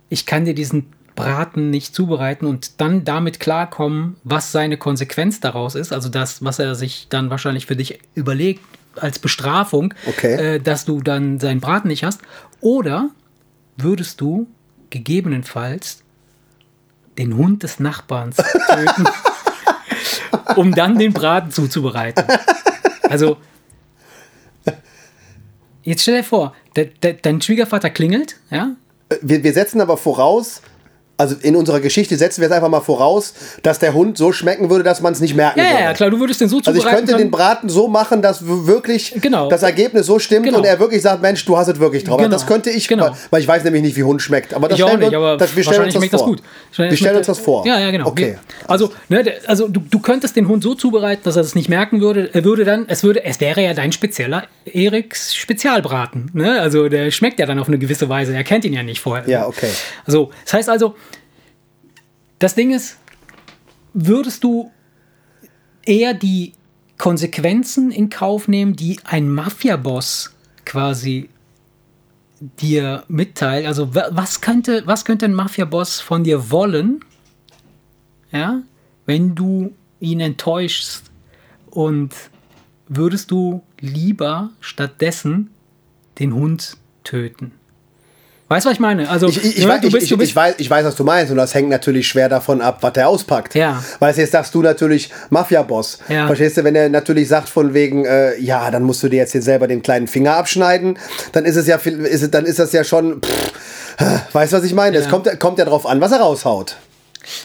ich kann dir diesen Braten nicht zubereiten und dann damit klarkommen, was seine Konsequenz daraus ist, also das, was er sich dann wahrscheinlich für dich überlegt als Bestrafung, Okay. äh, dass du dann seinen Braten nicht hast, oder würdest du gegebenenfalls den Hund des Nachbarns [laughs] töten, um dann den Braten zuzubereiten. Also, jetzt stell dir vor, de, de, dein Schwiegervater klingelt, ja, Wir, wir setzen aber voraus, also in unserer Geschichte setzen wir es einfach mal voraus, dass der Hund so schmecken würde, dass man es nicht merken Ja, würde. ja, klar, du würdest den so Also ich zubereiten könnte den. Braten so machen, dass wirklich Genau. das Ergebnis so stimmt Genau. und er wirklich sagt, Mensch, du hast es wirklich drauf. Genau. Das könnte ich, Genau. weil- weil ich weiß nämlich nicht, wie Hund schmeckt. Aber das Ich auch nicht, aber das, wir stellen uns das das gut. Wir stellen uns das vor. Ja, ja, genau. Okay. Also, ne, also du, du könntest den Hund so zubereiten, dass er das nicht merken würde. Er würde dann, es würde, es wäre ja dein spezieller Eriks Spezialbraten. Ne? Also der schmeckt ja dann auf eine gewisse Weise. Er kennt ihn ja nicht vorher. Ja, okay. So, das heißt also, das Ding ist, würdest du eher die Konsequenzen in Kauf nehmen, die ein Mafia-Boss quasi dir mitteilt? Also, wa- was könnte, was könnte ein Mafia-Boss von dir wollen, ja, wenn du ihn enttäuschst? Und würdest du lieber stattdessen den Hund töten? Weißt du, was ich meine? Also, Ich, ich, ich, ne, weiß, du ich, bist- ich, du bist- ich, weiß, ich weiß, was du meinst und das hängt natürlich schwer davon ab, was der auspackt. Ja. Weißt du, jetzt sagst du natürlich Mafia-Boss. Ja. Verstehst du, wenn er natürlich sagt von wegen, äh, ja, dann musst du dir jetzt hier selber den kleinen Finger abschneiden, dann ist es ja, ist, es- dann ist das ja schon, pff, weißt du, was ich meine? Es Ja. kommt, kommt ja drauf an, was er raushaut.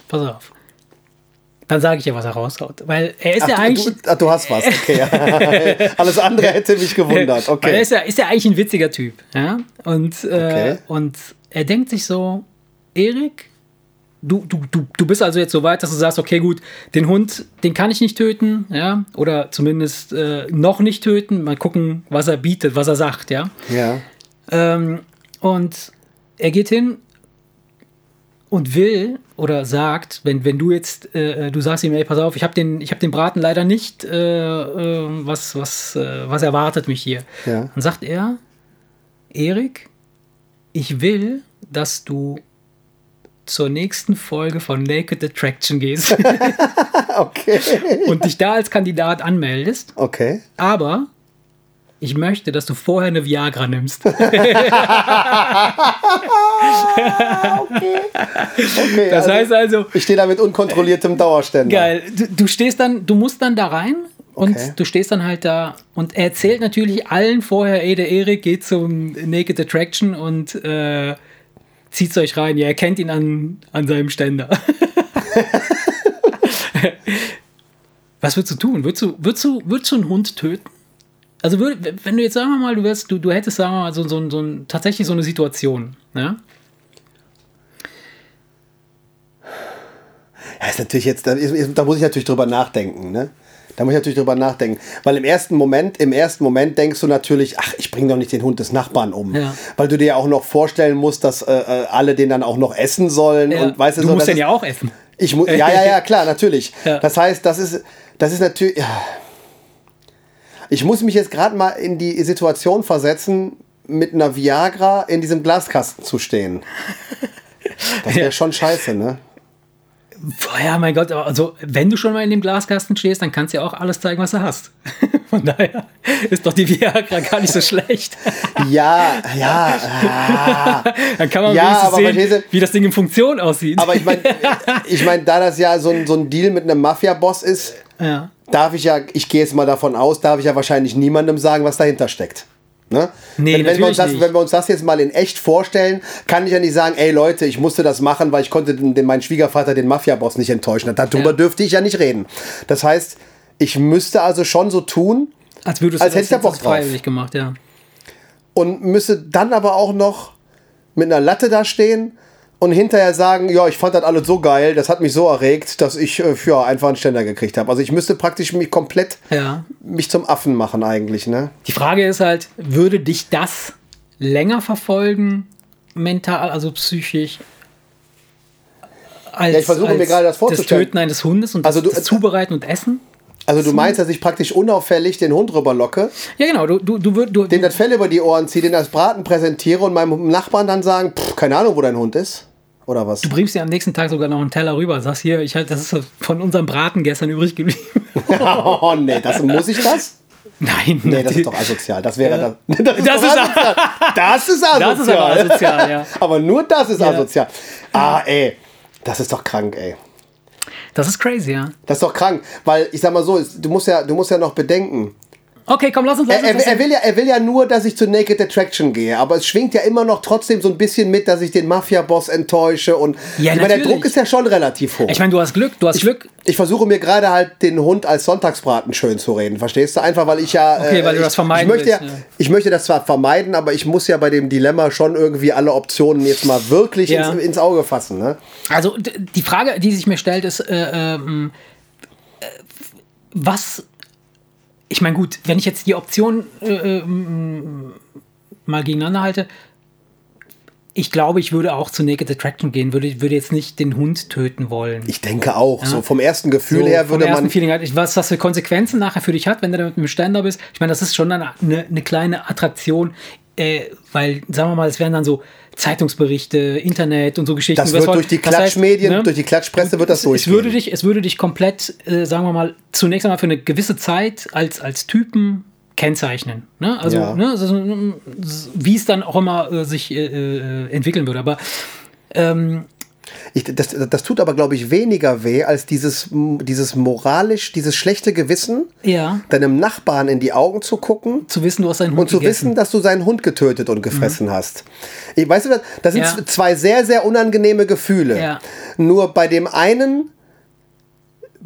Pass auf. Dann sage ich dir, was er raushaut. Weil er ist Ach, ja du, eigentlich. du, ach, du hast was, okay. [laughs] Alles andere hätte mich gewundert, Weil er okay. ist ja, ist ja eigentlich ein witziger Typ. Ja? Und, äh, Okay. und er denkt sich so, Erik, du, du, du, du bist also jetzt so weit, dass du sagst, okay, gut, den Hund, den kann ich nicht töten, ja, oder zumindest äh, noch nicht töten. Mal gucken, was er bietet, was er sagt, ja. Ja. Ähm, und er geht hin und will oder sagt, wenn, wenn du jetzt, äh, du sagst ihm, ey, pass auf, ich habe den, ich hab den Braten leider nicht, äh, äh, was, was, äh, was erwartet mich hier? Ja. Dann sagt er, Erik, ich will, dass du zur nächsten Folge von Naked Attraction gehst [laughs] Okay. und dich da als Kandidat anmeldest, Okay. aber ich möchte, dass du vorher eine Viagra nimmst. [laughs] okay Das heißt also, ich stehe da mit unkontrolliertem Dauerständer. Geil. Du, du stehst dann, du musst dann da rein und Okay. du stehst dann halt da und er erzählt natürlich allen vorher, ey, der Erik geht zum Naked Attraction und äh, zieht's euch rein. Ihr erkennt ihn an, an seinem Ständer. [laughs] [laughs] Was würdest du tun? Würdest du, würdest du, würdest du einen Hund töten? Also würd, wenn du jetzt sagen wir mal, du wärst, du, du hättest sagen wir mal so, so, so ein, tatsächlich so eine Situation, ja? Ja, ist natürlich jetzt, da, ist, da muss ich natürlich drüber nachdenken, ne? Da muss ich natürlich drüber nachdenken. Weil im ersten Moment, im ersten Moment denkst du natürlich, ach, ich bringe doch nicht den Hund des Nachbarn um. Ja. Weil du dir ja auch noch vorstellen musst, dass äh, äh, alle den dann auch noch essen sollen. Ja. Und weißt du, du so, musst das den ja auch essen. Ich muss, ja, ja, ja, klar, natürlich. [laughs] Ja. Das heißt, das ist, das ist natürlich. Ja. Ich muss mich jetzt gerade mal in die Situation versetzen, mit einer Viagra in diesem Glaskasten zu stehen. Das wäre Ja. schon scheiße, ne? Boah, ja, mein Gott, aber also, wenn du schon mal in dem Glaskasten stehst, dann kannst du ja auch alles zeigen, was du hast. [laughs] Von daher ist doch die Viagra gar nicht so schlecht. Ja, ja. ah. Dann kann man Ja, sehen, du- wie das Ding in Funktion aussieht. Aber ich meine, [laughs] ich mein, da das ja so ein, so ein Deal mit einem Mafia-Boss ist, ja. Darf ich ja, ich gehe jetzt mal davon aus, darf ich ja wahrscheinlich niemandem sagen, was dahinter steckt. Ne? Nee, wenn, wenn, wir das, nicht. wenn wir uns das jetzt mal in echt vorstellen, kann ich ja nicht sagen, ey Leute, ich musste das machen, weil ich konnte den, den, meinen Schwiegervater, den Mafia-Boss, nicht enttäuschen. Darüber Ja. dürfte ich ja nicht reden. Das heißt, ich müsste also schon so tun Als würdest Als du hätte ich da Bock drauf. freiwillig gemacht, ja. und müsste dann aber auch noch mit einer Latte da stehen und hinterher sagen, ja, ich fand das alles so geil, das hat mich so erregt, dass ich äh, ja, einfach einen Ständer gekriegt habe. Also ich müsste praktisch mich komplett Ja. mich zum Affen machen eigentlich, ne? Die Frage ist halt, würde dich das länger verfolgen, mental, also psychisch? Als, Ja, ich versuche mir gerade das vorzustellen. Das Töten eines Hundes und Also das, du- das Zubereiten und Essen? Also du meinst, dass ich praktisch unauffällig den Hund rüberlocke, Ja, genau. Du, du, du, du, den das Fell über die Ohren ziehe, den als Braten präsentiere und meinem Nachbarn dann sagen, pff, keine Ahnung, wo dein Hund ist? Oder was? du bringst dir am nächsten Tag sogar noch einen Teller rüber. Sagst hier, ich halt, das ist von unserem Braten gestern übrig geblieben. oh nee, das muss ich das? Nein, Nee, das ist doch asozial. Das wäre Ja. [laughs] das. [laughs] Das ist, Das ist- asozial. Das ist asozial. Das ist aber asozial, ja. [laughs] Aber nur das ist Ja. asozial. Ah, ey. Das ist doch krank, ey. Das ist crazy, ja. Das ist doch krank, weil ich sag mal so, du musst ja, du musst ja noch bedenken. Okay, komm, lass uns, lass Er, uns er, er, will ja, er will ja nur, dass ich zu Naked Attraction gehe, aber es schwingt ja immer noch trotzdem so ein bisschen mit, dass ich den Mafia-Boss enttäusche und Ja, ich meine, der. Druck ist ja schon relativ hoch. Ich meine, du hast Glück, du hast Glück. Ich versuche mir gerade halt den Hund als Sonntagsbraten schön zu reden, verstehst du? Einfach weil ich ja. Okay, weil du ich, das vermeiden ich möchte willst, ja, ja. Ich möchte das zwar vermeiden, aber ich muss ja bei dem Dilemma schon irgendwie alle Optionen jetzt mal wirklich Ja. ins, ins Auge fassen. Ne? Also die Frage, die sich mir stellt, ist, äh, ähm, äh, was, ich meine gut, wenn ich jetzt die Option äh, ähm, mal gegeneinander halte, ich glaube, ich würde auch zu Naked Attraction gehen, würde, würde jetzt nicht den Hund töten wollen. Ich denke auch. So vom ersten Gefühl So, her vom würde ersten man. Feeling halt, was das für Konsequenzen nachher für dich hat, wenn du da mit einem Ständer bist. Ich meine, das ist schon eine, eine kleine Attraktion, äh, weil, sagen wir mal, es wären dann so Zeitungsberichte, Internet und so Geschichten. Das wird durch die das heißt, Klatschmedien, ne, durch die Klatschpresse wird das es, es, würde dich, es würde dich komplett, äh, sagen wir mal, zunächst einmal für eine gewisse Zeit als, als Typen kennzeichnen. Ne? Also, Ja. ne, also, wie es dann auch immer äh, sich äh, äh, entwickeln würde. Aber ähm, Ich, das, das tut aber, glaube ich, weniger weh als dieses, dieses moralisch, dieses schlechte Gewissen, ja, deinem Nachbarn in die Augen zu gucken zu wissen, du hast deinen Hund und zu gegessen. wissen, dass du seinen Hund getötet und gefressen hast. Ich, weißt du, das- das sind Ja. zwei sehr, sehr unangenehme Gefühle. Ja. Nur bei dem einen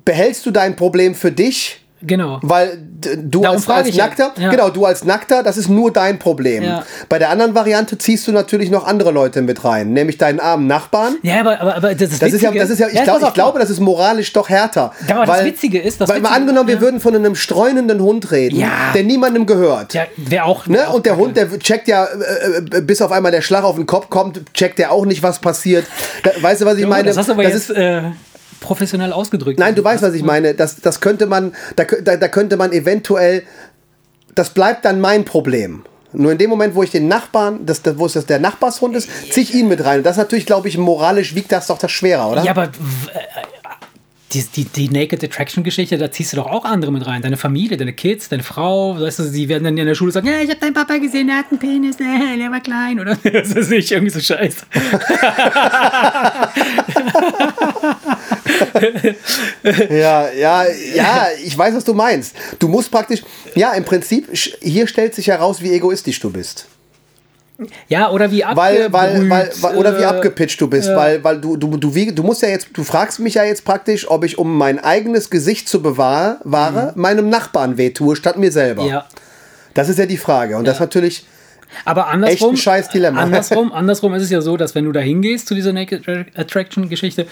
behältst du dein Problem für dich, Genau. weil du Darum als, als ja. Nackter, Ja. genau, du als Nackter, das ist nur dein Problem. Ja. Bei der anderen Variante ziehst du natürlich noch andere Leute mit rein, nämlich deinen armen Nachbarn. Ja, aber, aber, aber das, ist Das ist ja, das ist ja, ich, jetzt glaub, ich glaube, das ist moralisch doch härter. Ja, aber das weil, Witzige ist, das weil mal Witzige- angenommen, wir ja. würden von einem streunenden Hund reden, Ja. der niemandem gehört. Ja, wäre auch. Ne? auch Und der. Hund, der checkt ja, äh, äh, bis auf einmal der Schlag auf den Kopf kommt, checkt der auch nicht, was passiert. Da, weißt du, was ich meine? das hast du aber Das jetzt ist, äh, professionell ausgedrückt. nein, du weißt, was ich meine. Das, das könnte man, da, da, da könnte man eventuell, das bleibt dann mein Problem. Nur in dem Moment, wo ich den Nachbarn, das, wo es das der Nachbarshund ist, zieh ich ihn mit rein. Und das ist natürlich, glaube ich, moralisch wiegt das doch das schwerer, oder? Ja, aber äh, die, die, die Naked Attraction Geschichte, da ziehst du doch auch andere mit rein. Deine Familie, deine Kids, deine Frau. Weißt du, die werden dann in der Schule sagen: Ja, ich habe deinen Papa gesehen, der hat einen Penis, äh, [laughs] der war klein. Oder das ist nicht irgendwie so scheiße. [laughs] Ja, ja, ja, ich weiß, was du meinst. Du musst praktisch, ja, im Prinzip, hier stellt sich heraus, wie egoistisch du bist. Ja, oder wie Weil, weil, weil, weil, oder wie äh, abgepitcht du bist, weil, weil du, du, du, du musst ja jetzt, du fragst mich ja jetzt praktisch, ob ich, um mein eigenes Gesicht zu bewahren, wahre, meinem Nachbarn wehtue, statt mir selber. Mhm. Ja. Das ist ja die Frage. Und das ist natürlich Aber andersrum, Echt ein [laughs] andersrum, andersrum ist es ja so, dass wenn du da hingehst zu dieser Naked Attraction Geschichte,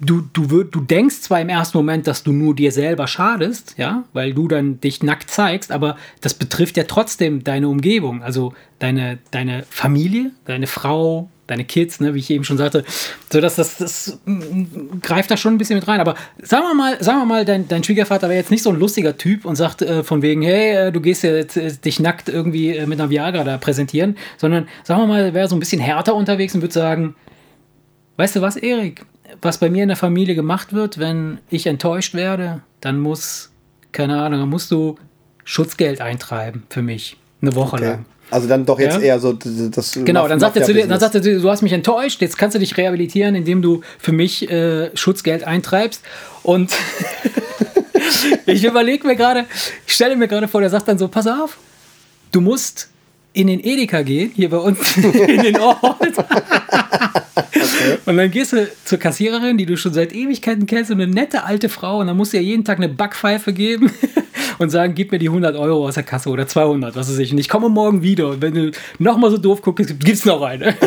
du, du, würd, du denkst zwar im ersten Moment, dass du nur dir selber schadest, ja, weil du dann dich nackt zeigst, aber das betrifft ja trotzdem deine Umgebung, also deine, deine Familie, deine Frau, deine Kids, ne, wie ich eben schon sagte, so dass das, das mm, greift da schon ein bisschen mit rein. Aber sagen wir mal, sagen wir mal, dein, dein Schwiegervater wäre jetzt nicht so ein lustiger Typ und sagt äh, von wegen, hey, äh, du gehst jetzt äh, dich nackt irgendwie äh, mit einer Viagra da präsentieren, sondern sagen wir mal, er wäre so ein bisschen härter unterwegs und würde sagen, weißt du was, Erik, was bei mir in der Familie gemacht wird, wenn ich enttäuscht werde, dann muss, keine Ahnung, dann musst du Schutzgeld eintreiben für mich. Eine Woche Okay. lang. Also dann doch jetzt Ja. eher so das Genau, dann sagt, er zu dir, dann sagt er du hast mich enttäuscht, jetzt kannst du dich rehabilitieren, indem du für mich äh, Schutzgeld eintreibst. Und [laughs] ich überlege mir gerade, ich stelle mir gerade vor, der sagt dann so, pass auf, du musst in den Edeka gehen, hier bei uns [laughs] in den Ort. Und dann gehst du zur Kassiererin, die du schon seit Ewigkeiten kennst, eine nette alte Frau, und dann musst du ihr jeden Tag eine Backpfeife geben [laughs] und sagen, gib mir die 100 Euro aus der Kasse oder 200, was weiß ich. Und ich komme morgen wieder. Und wenn du nochmal so doof guckst, gibt's noch eine. [laughs]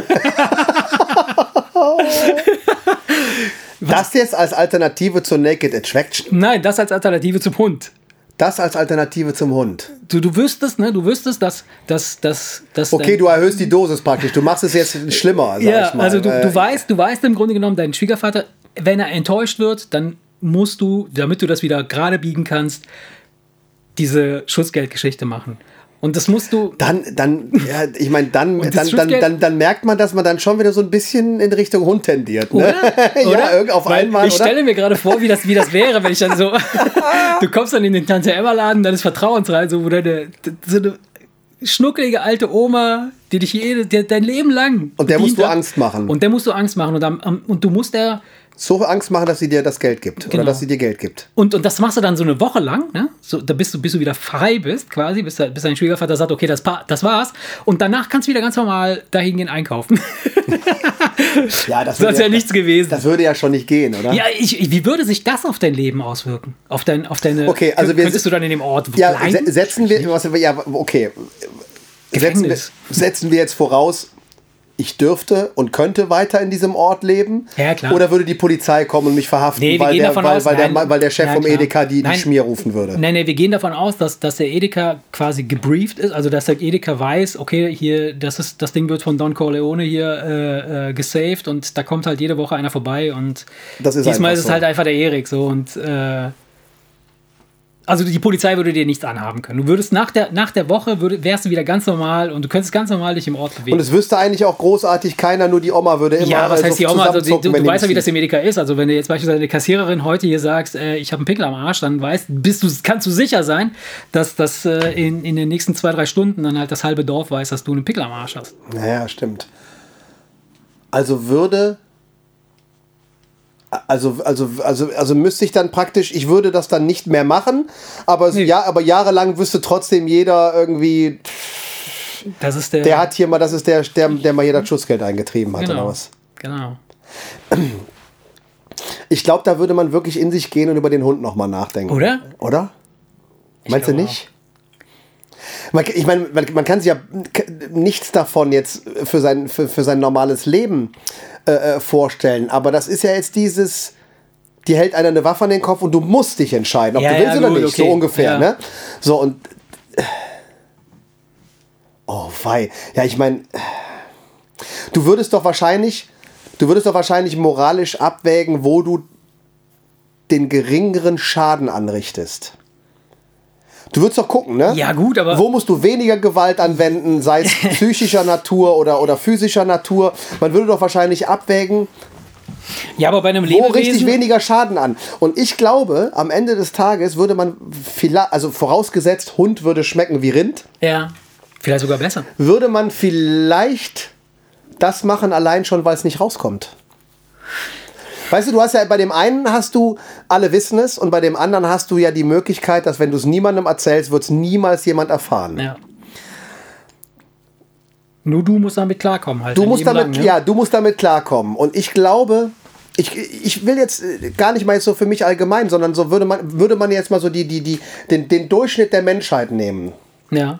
Das jetzt als Alternative zur Naked Attraction. Nein, das als Alternative zum Hund. Das als Alternative zum Hund. Du, du wüsstest, ne, du wüsstest, dass, dass, dass, dass Okay, du erhöhst die Dosis praktisch. Du machst es jetzt schlimmer, sag Ja, ich mal. also du, du weißt, du weißt im Grunde genommen, dein Schwiegervater, wenn er enttäuscht wird, dann musst du, damit du das wieder gerade biegen kannst, diese Schutzgeldgeschichte machen. Und das musst du. Dann, dann, ja, ich meine, dann, dann, dann, dann, dann merkt man, dass man dann schon wieder so ein bisschen in Richtung Hund tendiert. Ne? Oder? [laughs] ja, Oder? auf Weil einmal. Ich oder? stelle mir gerade vor, wie das, wie das wäre, wenn ich dann so. [laughs] du kommst dann in den Tante Emma Laden deines Vertrauens rein, so, wo deine, so eine schnuckelige alte Oma, die dich jede, dein Leben lang. Und der musst du hat. Angst machen. Und der musst du Angst machen. Und, am, und du musst der. So Angst machen, dass sie dir das Geld gibt. Oder Genau. dass sie dir Geld gibt. Und, und das machst du dann so eine Woche lang, ne? So, da bist du, bis du wieder frei bist, quasi, bis, bis dein Schwiegervater sagt, okay, das, das war's. Und danach kannst du wieder ganz normal dahin gehen einkaufen. [laughs] Ja, das, ist ja nichts gewesen. Das würde ja schon nicht gehen, oder? Ja, ich, ich- wie würde sich das auf dein Leben auswirken? Auf, dein, auf deine. Okay, also wir- könntest du dann in dem Ort Ja, bleiben? setzen wir, was, ja, okay. Setzen wir, setzen wir jetzt voraus, ich dürfte und könnte weiter in diesem Ort leben? Ja, klar. Oder würde die Polizei kommen und mich verhaften, Nee, weil, der, weil, aus, weil, der, nein. weil der Chef Ja, vom. Edeka die, die. Schmier rufen würde? Nein, nein, wir gehen davon aus, dass, dass der Edeka quasi gebrieft ist, also dass der Edeka weiß, okay, hier, das, ist, das Ding wird von Don Corleone hier äh, äh, gesaved und da kommt halt jede Woche einer vorbei und Das ist diesmal ist es so. halt einfach der Erik so und äh, also die Polizei würde dir nichts anhaben können. Du würdest nach der, nach der Woche würde, wärst du wieder ganz normal und du könntest ganz normal dich im Ort bewegen. Und es wüsste eigentlich auch großartig keiner, nur die Oma würde immer Ja, was heißt die Oma? Also, die, du, du weißt ja, wie das im Edeka ist. Also, wenn du jetzt beispielsweise eine Kassiererin heute hier sagst, äh, ich habe einen Pickel am Arsch, dann weißt, bist du, kannst du sicher sein, dass das äh, in, in den nächsten zwei, drei Stunden dann halt das halbe Dorf weiß, dass du einen Pickel am Arsch hast. Naja, stimmt. Also würde. Also, also, also, also müsste ich dann praktisch, ich würde das dann nicht mehr machen, aber, Nee. ja, aber jahrelang wüsste trotzdem jeder irgendwie, Das ist der. der hat hier mal, das ist der, der, der mal hier das Schutzgeld eingetrieben hat genau. oder was. Genau. Ich glaube, da würde man wirklich in sich gehen und über den Hund nochmal nachdenken. Oder? Oder? Meinst du nicht? Man, ich meine, man, man kann sich ja nichts davon jetzt für sein, für, für sein normales Leben äh, äh, vorstellen. Aber das ist ja jetzt dieses, die hält einer eine Waffe an den Kopf und du musst dich entscheiden, ob Ja, du ja, willst oder gut, nicht. So okay. ungefähr, Ja. ne? So und. Oh, wei. Ja, ich meine, du würdest doch wahrscheinlich, du würdest doch wahrscheinlich moralisch abwägen, wo du den geringeren Schaden anrichtest. Du würdest doch gucken, ne? Ja, gut, aber- Wo musst du weniger Gewalt anwenden, sei es [laughs] psychischer Natur oder, oder physischer Natur? Man würde doch wahrscheinlich abwägen, Ja, aber bei einem wo richte ich Lebewesen. weniger Schaden an? Und ich glaube, am Ende des Tages würde man vielleicht, also vorausgesetzt, Hund würde schmecken wie Rind, Ja. Vielleicht sogar besser. würde man vielleicht das machen, allein schon, weil es nicht rauskommt. Weißt du, du hast ja bei dem einen hast du, alle wissen es, und bei dem anderen hast du ja die Möglichkeit, dass wenn du es niemandem erzählst, wird es niemals jemand erfahren. Ja. Nur du musst damit klarkommen halt. Du musst damit, lang, ne? ja, du musst damit klarkommen. Und ich glaube, ich, ich will jetzt äh, gar nicht mal jetzt so für mich allgemein, sondern so würde man, würde man jetzt mal so die, die, die, den, den Durchschnitt der Menschheit nehmen. Ja.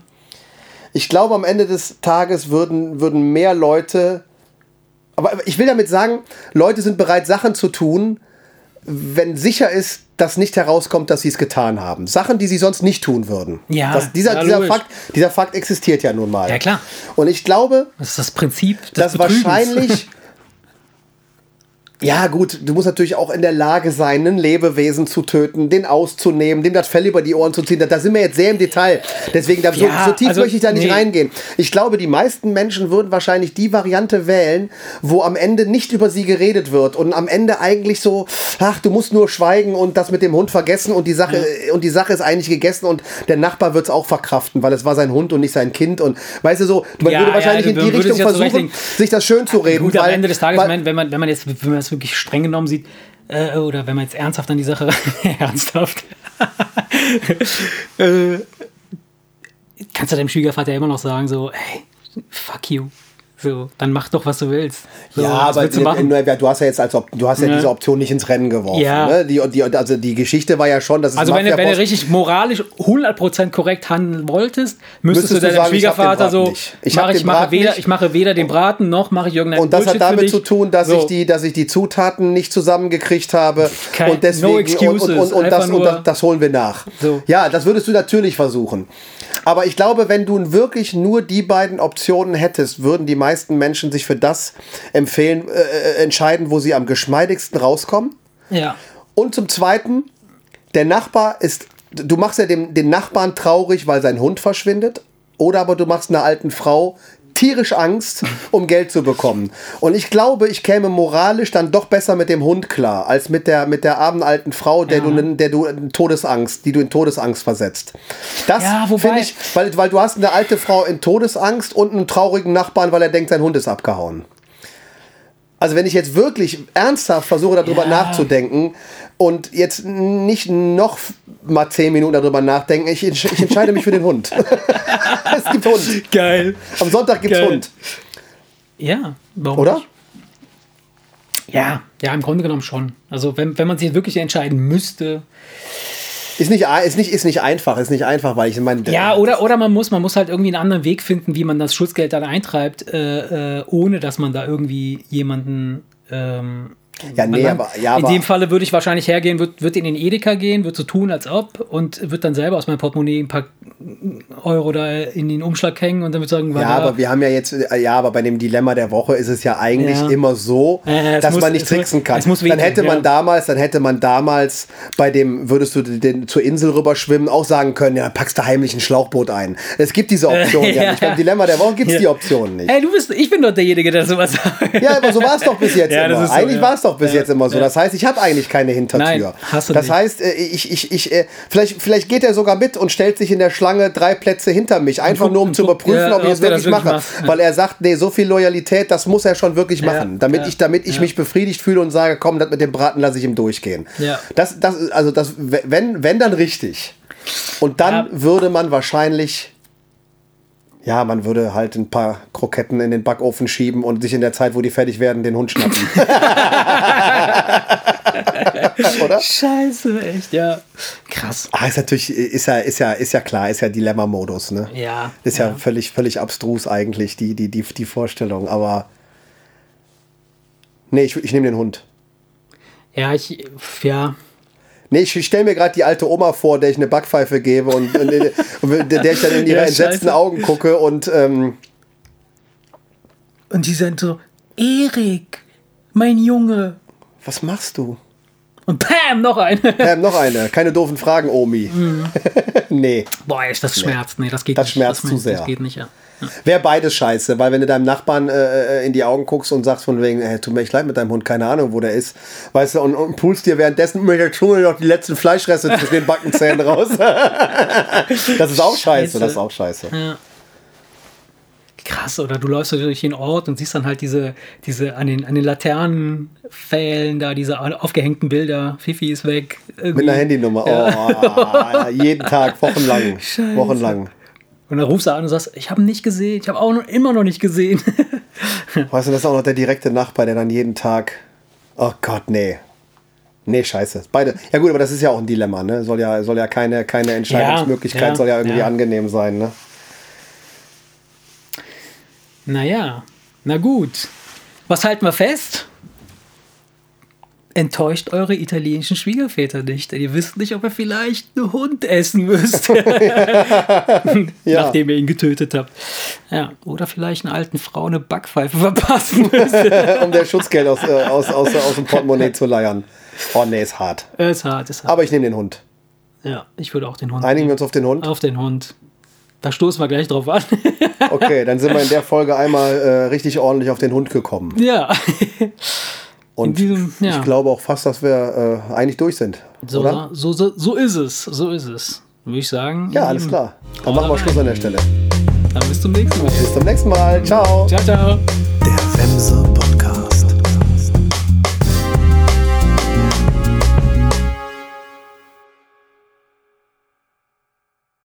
ich glaube, am Ende des Tages würden, würden mehr Leute. Aber ich will damit sagen, Leute sind bereit, Sachen zu tun, wenn sicher ist, dass nicht herauskommt, dass sie es getan haben. Sachen, die sie sonst nicht tun würden. Ja, das, dieser, ja, dieser. Fakt, dieser Fakt existiert ja nun mal. Ja, klar. Und ich glaube, Das ist das Prinzip des dass Betrügens. wahrscheinlich. [laughs] Ja, gut, du musst natürlich auch in der Lage sein, ein Lebewesen zu töten, den auszunehmen, dem das Fell über die Ohren zu ziehen. Da, da sind wir jetzt sehr im Detail. Deswegen, da, Ja, so, so tief also, möchte ich da nicht nee. reingehen. Ich glaube, die meisten Menschen würden wahrscheinlich die Variante wählen, wo am Ende nicht über sie geredet wird und am Ende eigentlich so, ach, du musst nur schweigen und das mit dem Hund vergessen und die Sache, und die Sache ist eigentlich gegessen und der Nachbar wird es auch verkraften, weil es war sein Hund und nicht sein Kind. Und weißt du so, man Ja, würde ja, wahrscheinlich du in die Richtung ja versuchen, sich das schön zu reden. Gut, am weil- Ende des Tages, weil- wenn, man, wenn man jetzt, wenn man wirklich streng genommen sieht, äh, oder wenn man jetzt ernsthaft an die Sache, [laughs] ernsthaft, [laughs] äh, kannst du deinem Schwiegervater immer noch sagen, so, hey, fuck you. So, dann mach doch, was du willst. So, ja, aber willst du du, hast ja jetzt als du hast ja, Ja. diese Option nicht ins Rennen geworfen. Ja. Ne? Die, die, also die Geschichte war ja schon, dass es Also wenn, du- wenn du richtig moralisch 100% korrekt handeln wolltest, müsstest, Müsstest du deinem sagen, Schwiegervater so. Ich mach, ich, mache weder, nicht. ich mache weder den Braten noch mache ich irgendeinen und das Bullshit hat damit zu tun, dass So. ich die, dass ich die Zutaten nicht zusammengekriegt habe Kein- und deswegen no und, excuses, und, und, und, das, und nur- das, das holen wir nach. So. Ja, das würdest du natürlich versuchen. Aber ich glaube, wenn du wirklich nur die beiden Optionen hättest, würden die meisten Menschen sich für das empfehlen, äh, äh, entscheiden, wo sie am geschmeidigsten rauskommen. Ja. Und zum Zweiten, der Nachbar ist, du machst ja dem, den Nachbarn traurig, weil sein Hund verschwindet. Oder aber du machst einer alten Frau tierisch Angst, um Geld zu bekommen. Und ich glaube, ich käme moralisch dann doch besser mit dem Hund klar, als mit der, mit der armen alten Frau, der du, der du in Todesangst, die du in Todesangst versetzt. Das Ja, finde ich, weil, weil du hast eine alte Frau in Todesangst und einen traurigen Nachbarn, weil er denkt, sein Hund ist abgehauen. Also wenn ich jetzt wirklich ernsthaft versuche, darüber Ja. nachzudenken und jetzt nicht noch mal zehn Minuten darüber nachdenken, ich, ich entscheide mich für den Hund. [laughs] es gibt Hund. Geil. Am Sonntag gibt es Geil. Hund. Ja, warum Oder? nicht? Ja, ja, im Grunde genommen schon. Also wenn, wenn man sich wirklich entscheiden müsste. Ist nicht, ist, nicht, ist nicht einfach, ist nicht einfach, weil ich meine... Ja, oder, oder man muss, man muss halt irgendwie einen anderen Weg finden, wie man das Schutzgeld dann eintreibt, äh, äh, ohne dass man da irgendwie jemanden. Ähm, Ja, nee, aber- ja, in dem Falle würde ich wahrscheinlich hergehen, würde würd in den Edeka gehen, würde so tun, als ob und würde dann selber aus meinem Portemonnaie ein paar Euro da in den Umschlag hängen und dann würde sagen, Ja, aber wir haben ja jetzt, äh, ja, aber bei dem Dilemma der Woche ist es ja eigentlich Ja. immer so, Äh, es dass muss- man nicht tricksen kann. muss dann wehtun, hätte man ja. damals, dann hätte man damals bei dem, würdest du den zur Insel rüberschwimmen, auch sagen können, ja, packst du heimlich ein Schlauchboot ein. Es gibt diese [laughs] Option ja, Ja. nicht. Beim Dilemma der Woche gibt es die Option nicht. Hey, du bist, ich bin doch derjenige, der sowas [laughs] sagt. Ja, aber so war es doch bis jetzt Ja, das immer. ist so, eigentlich war es doch bis Ja, jetzt immer so. ja. Das heißt, ich habe eigentlich keine Hintertür. Nein, hast du das nicht. heißt, äh, ich, ich, ich, äh, vielleicht, vielleicht geht er sogar mit und stellt sich in der Schlange drei Plätze hinter mich, einfach nur um zu überprüfen, ja, ob ich es wirklich mache. macht. Ja. Weil er sagt, nee, so viel Loyalität, das muss er schon wirklich machen, damit ja, ich, damit ich ja. mich befriedigt fühle und sage, komm, das mit dem Braten lasse ich ihm durchgehen. Ja. Das, das, also das, wenn, wenn dann richtig. Und dann Ja. würde man wahrscheinlich ja, man würde halt ein paar Kroketten in den Backofen schieben und sich in der Zeit, wo die fertig werden, den Hund schnappen. [laughs] Oder? Scheiße, echt, ja. Krass. Ah, ist natürlich, ist ja, ist ja, ist ja klar, ist ja Dilemma-Modus, ne? Ja. Ist ja, völlig, völlig abstrus eigentlich, die, die, die, die Vorstellung, aber. Nee, ich, ich nehme den Hund. Ja, ich, ja. Nee, ich stelle mir gerade die alte Oma vor, der ich eine Backpfeife gebe und, und, und der ich dann in ihre Ja, entsetzten scheiße. Augen gucke und ähm, Und die sind so, Erik, mein Junge. was machst du? Und Pam, noch eine. Ähm, noch eine. Keine doofen Fragen, Omi. [laughs] nee. Boah, echt, das schmerzt. Nee, das geht Das nicht. schmerzt das, zu sehr. Das geht nicht, ja. Wäre beides scheiße, weil wenn du deinem Nachbarn äh, in die Augen guckst und sagst von wegen, hey, tut mir echt leid mit deinem Hund, keine Ahnung, wo der ist, weißt du, und, und pulst dir währenddessen mit der Zunge noch die letzten Fleischreste zwischen den Backenzähnen raus. [laughs] das ist auch scheiße, Scheiße. das ist auch scheiße. Ja. Krass, oder du läufst durch den Ort und siehst dann halt diese, diese an den, an den Laternenpfählen da, diese aufgehängten Bilder. Fifi ist weg. irgendwie. Mit einer Handynummer. Oh, jeden Tag, wochenlang. [laughs] Scheiße. Wochenlang. Und dann rufst du an und sagst, ich habe ihn nicht gesehen, ich habe auch noch, immer noch nicht gesehen. [laughs] Weißt du, das ist auch noch der direkte Nachbar, der dann jeden Tag. Oh Gott, nee. Nee, scheiße. Beide. Ja gut, aber das ist ja auch ein Dilemma, ne? Soll ja, soll ja keine, keine Entscheidungsmöglichkeit, ja, soll ja irgendwie ja. angenehm sein, ne? Naja, na gut. Was halten wir fest? Enttäuscht eure italienischen Schwiegerväter nicht, denn ihr wisst nicht, ob ihr vielleicht einen Hund essen müsst, [laughs] [laughs] Ja. nachdem ihr ihn getötet habt. Ja, oder vielleicht einer alten Frau eine Backpfeife verpassen müsst. [laughs] um der Schutzgeld aus, äh, aus, aus, aus dem Portemonnaie zu leiern. Oh nee, ist hart. ist hart, ist hart. Aber ich nehme den Hund. Ja, ich würde auch den Hund Einigen wir uns auf den Hund? auf den Hund. Da stoßen wir gleich drauf an. Okay, dann sind wir in der Folge einmal äh, richtig ordentlich auf den Hund gekommen. ja. Und diesem- ja. ich glaube auch fast, dass wir äh, eigentlich durch sind. So, oder? so, so, so ist es. So ist es. Würde ich sagen. Ja, alles Lieben, klar. Dann machen wir Schluss an der Stelle. Dann bis zum nächsten Mal. Bis zum nächsten Mal. Ciao. Ciao, ciao. Der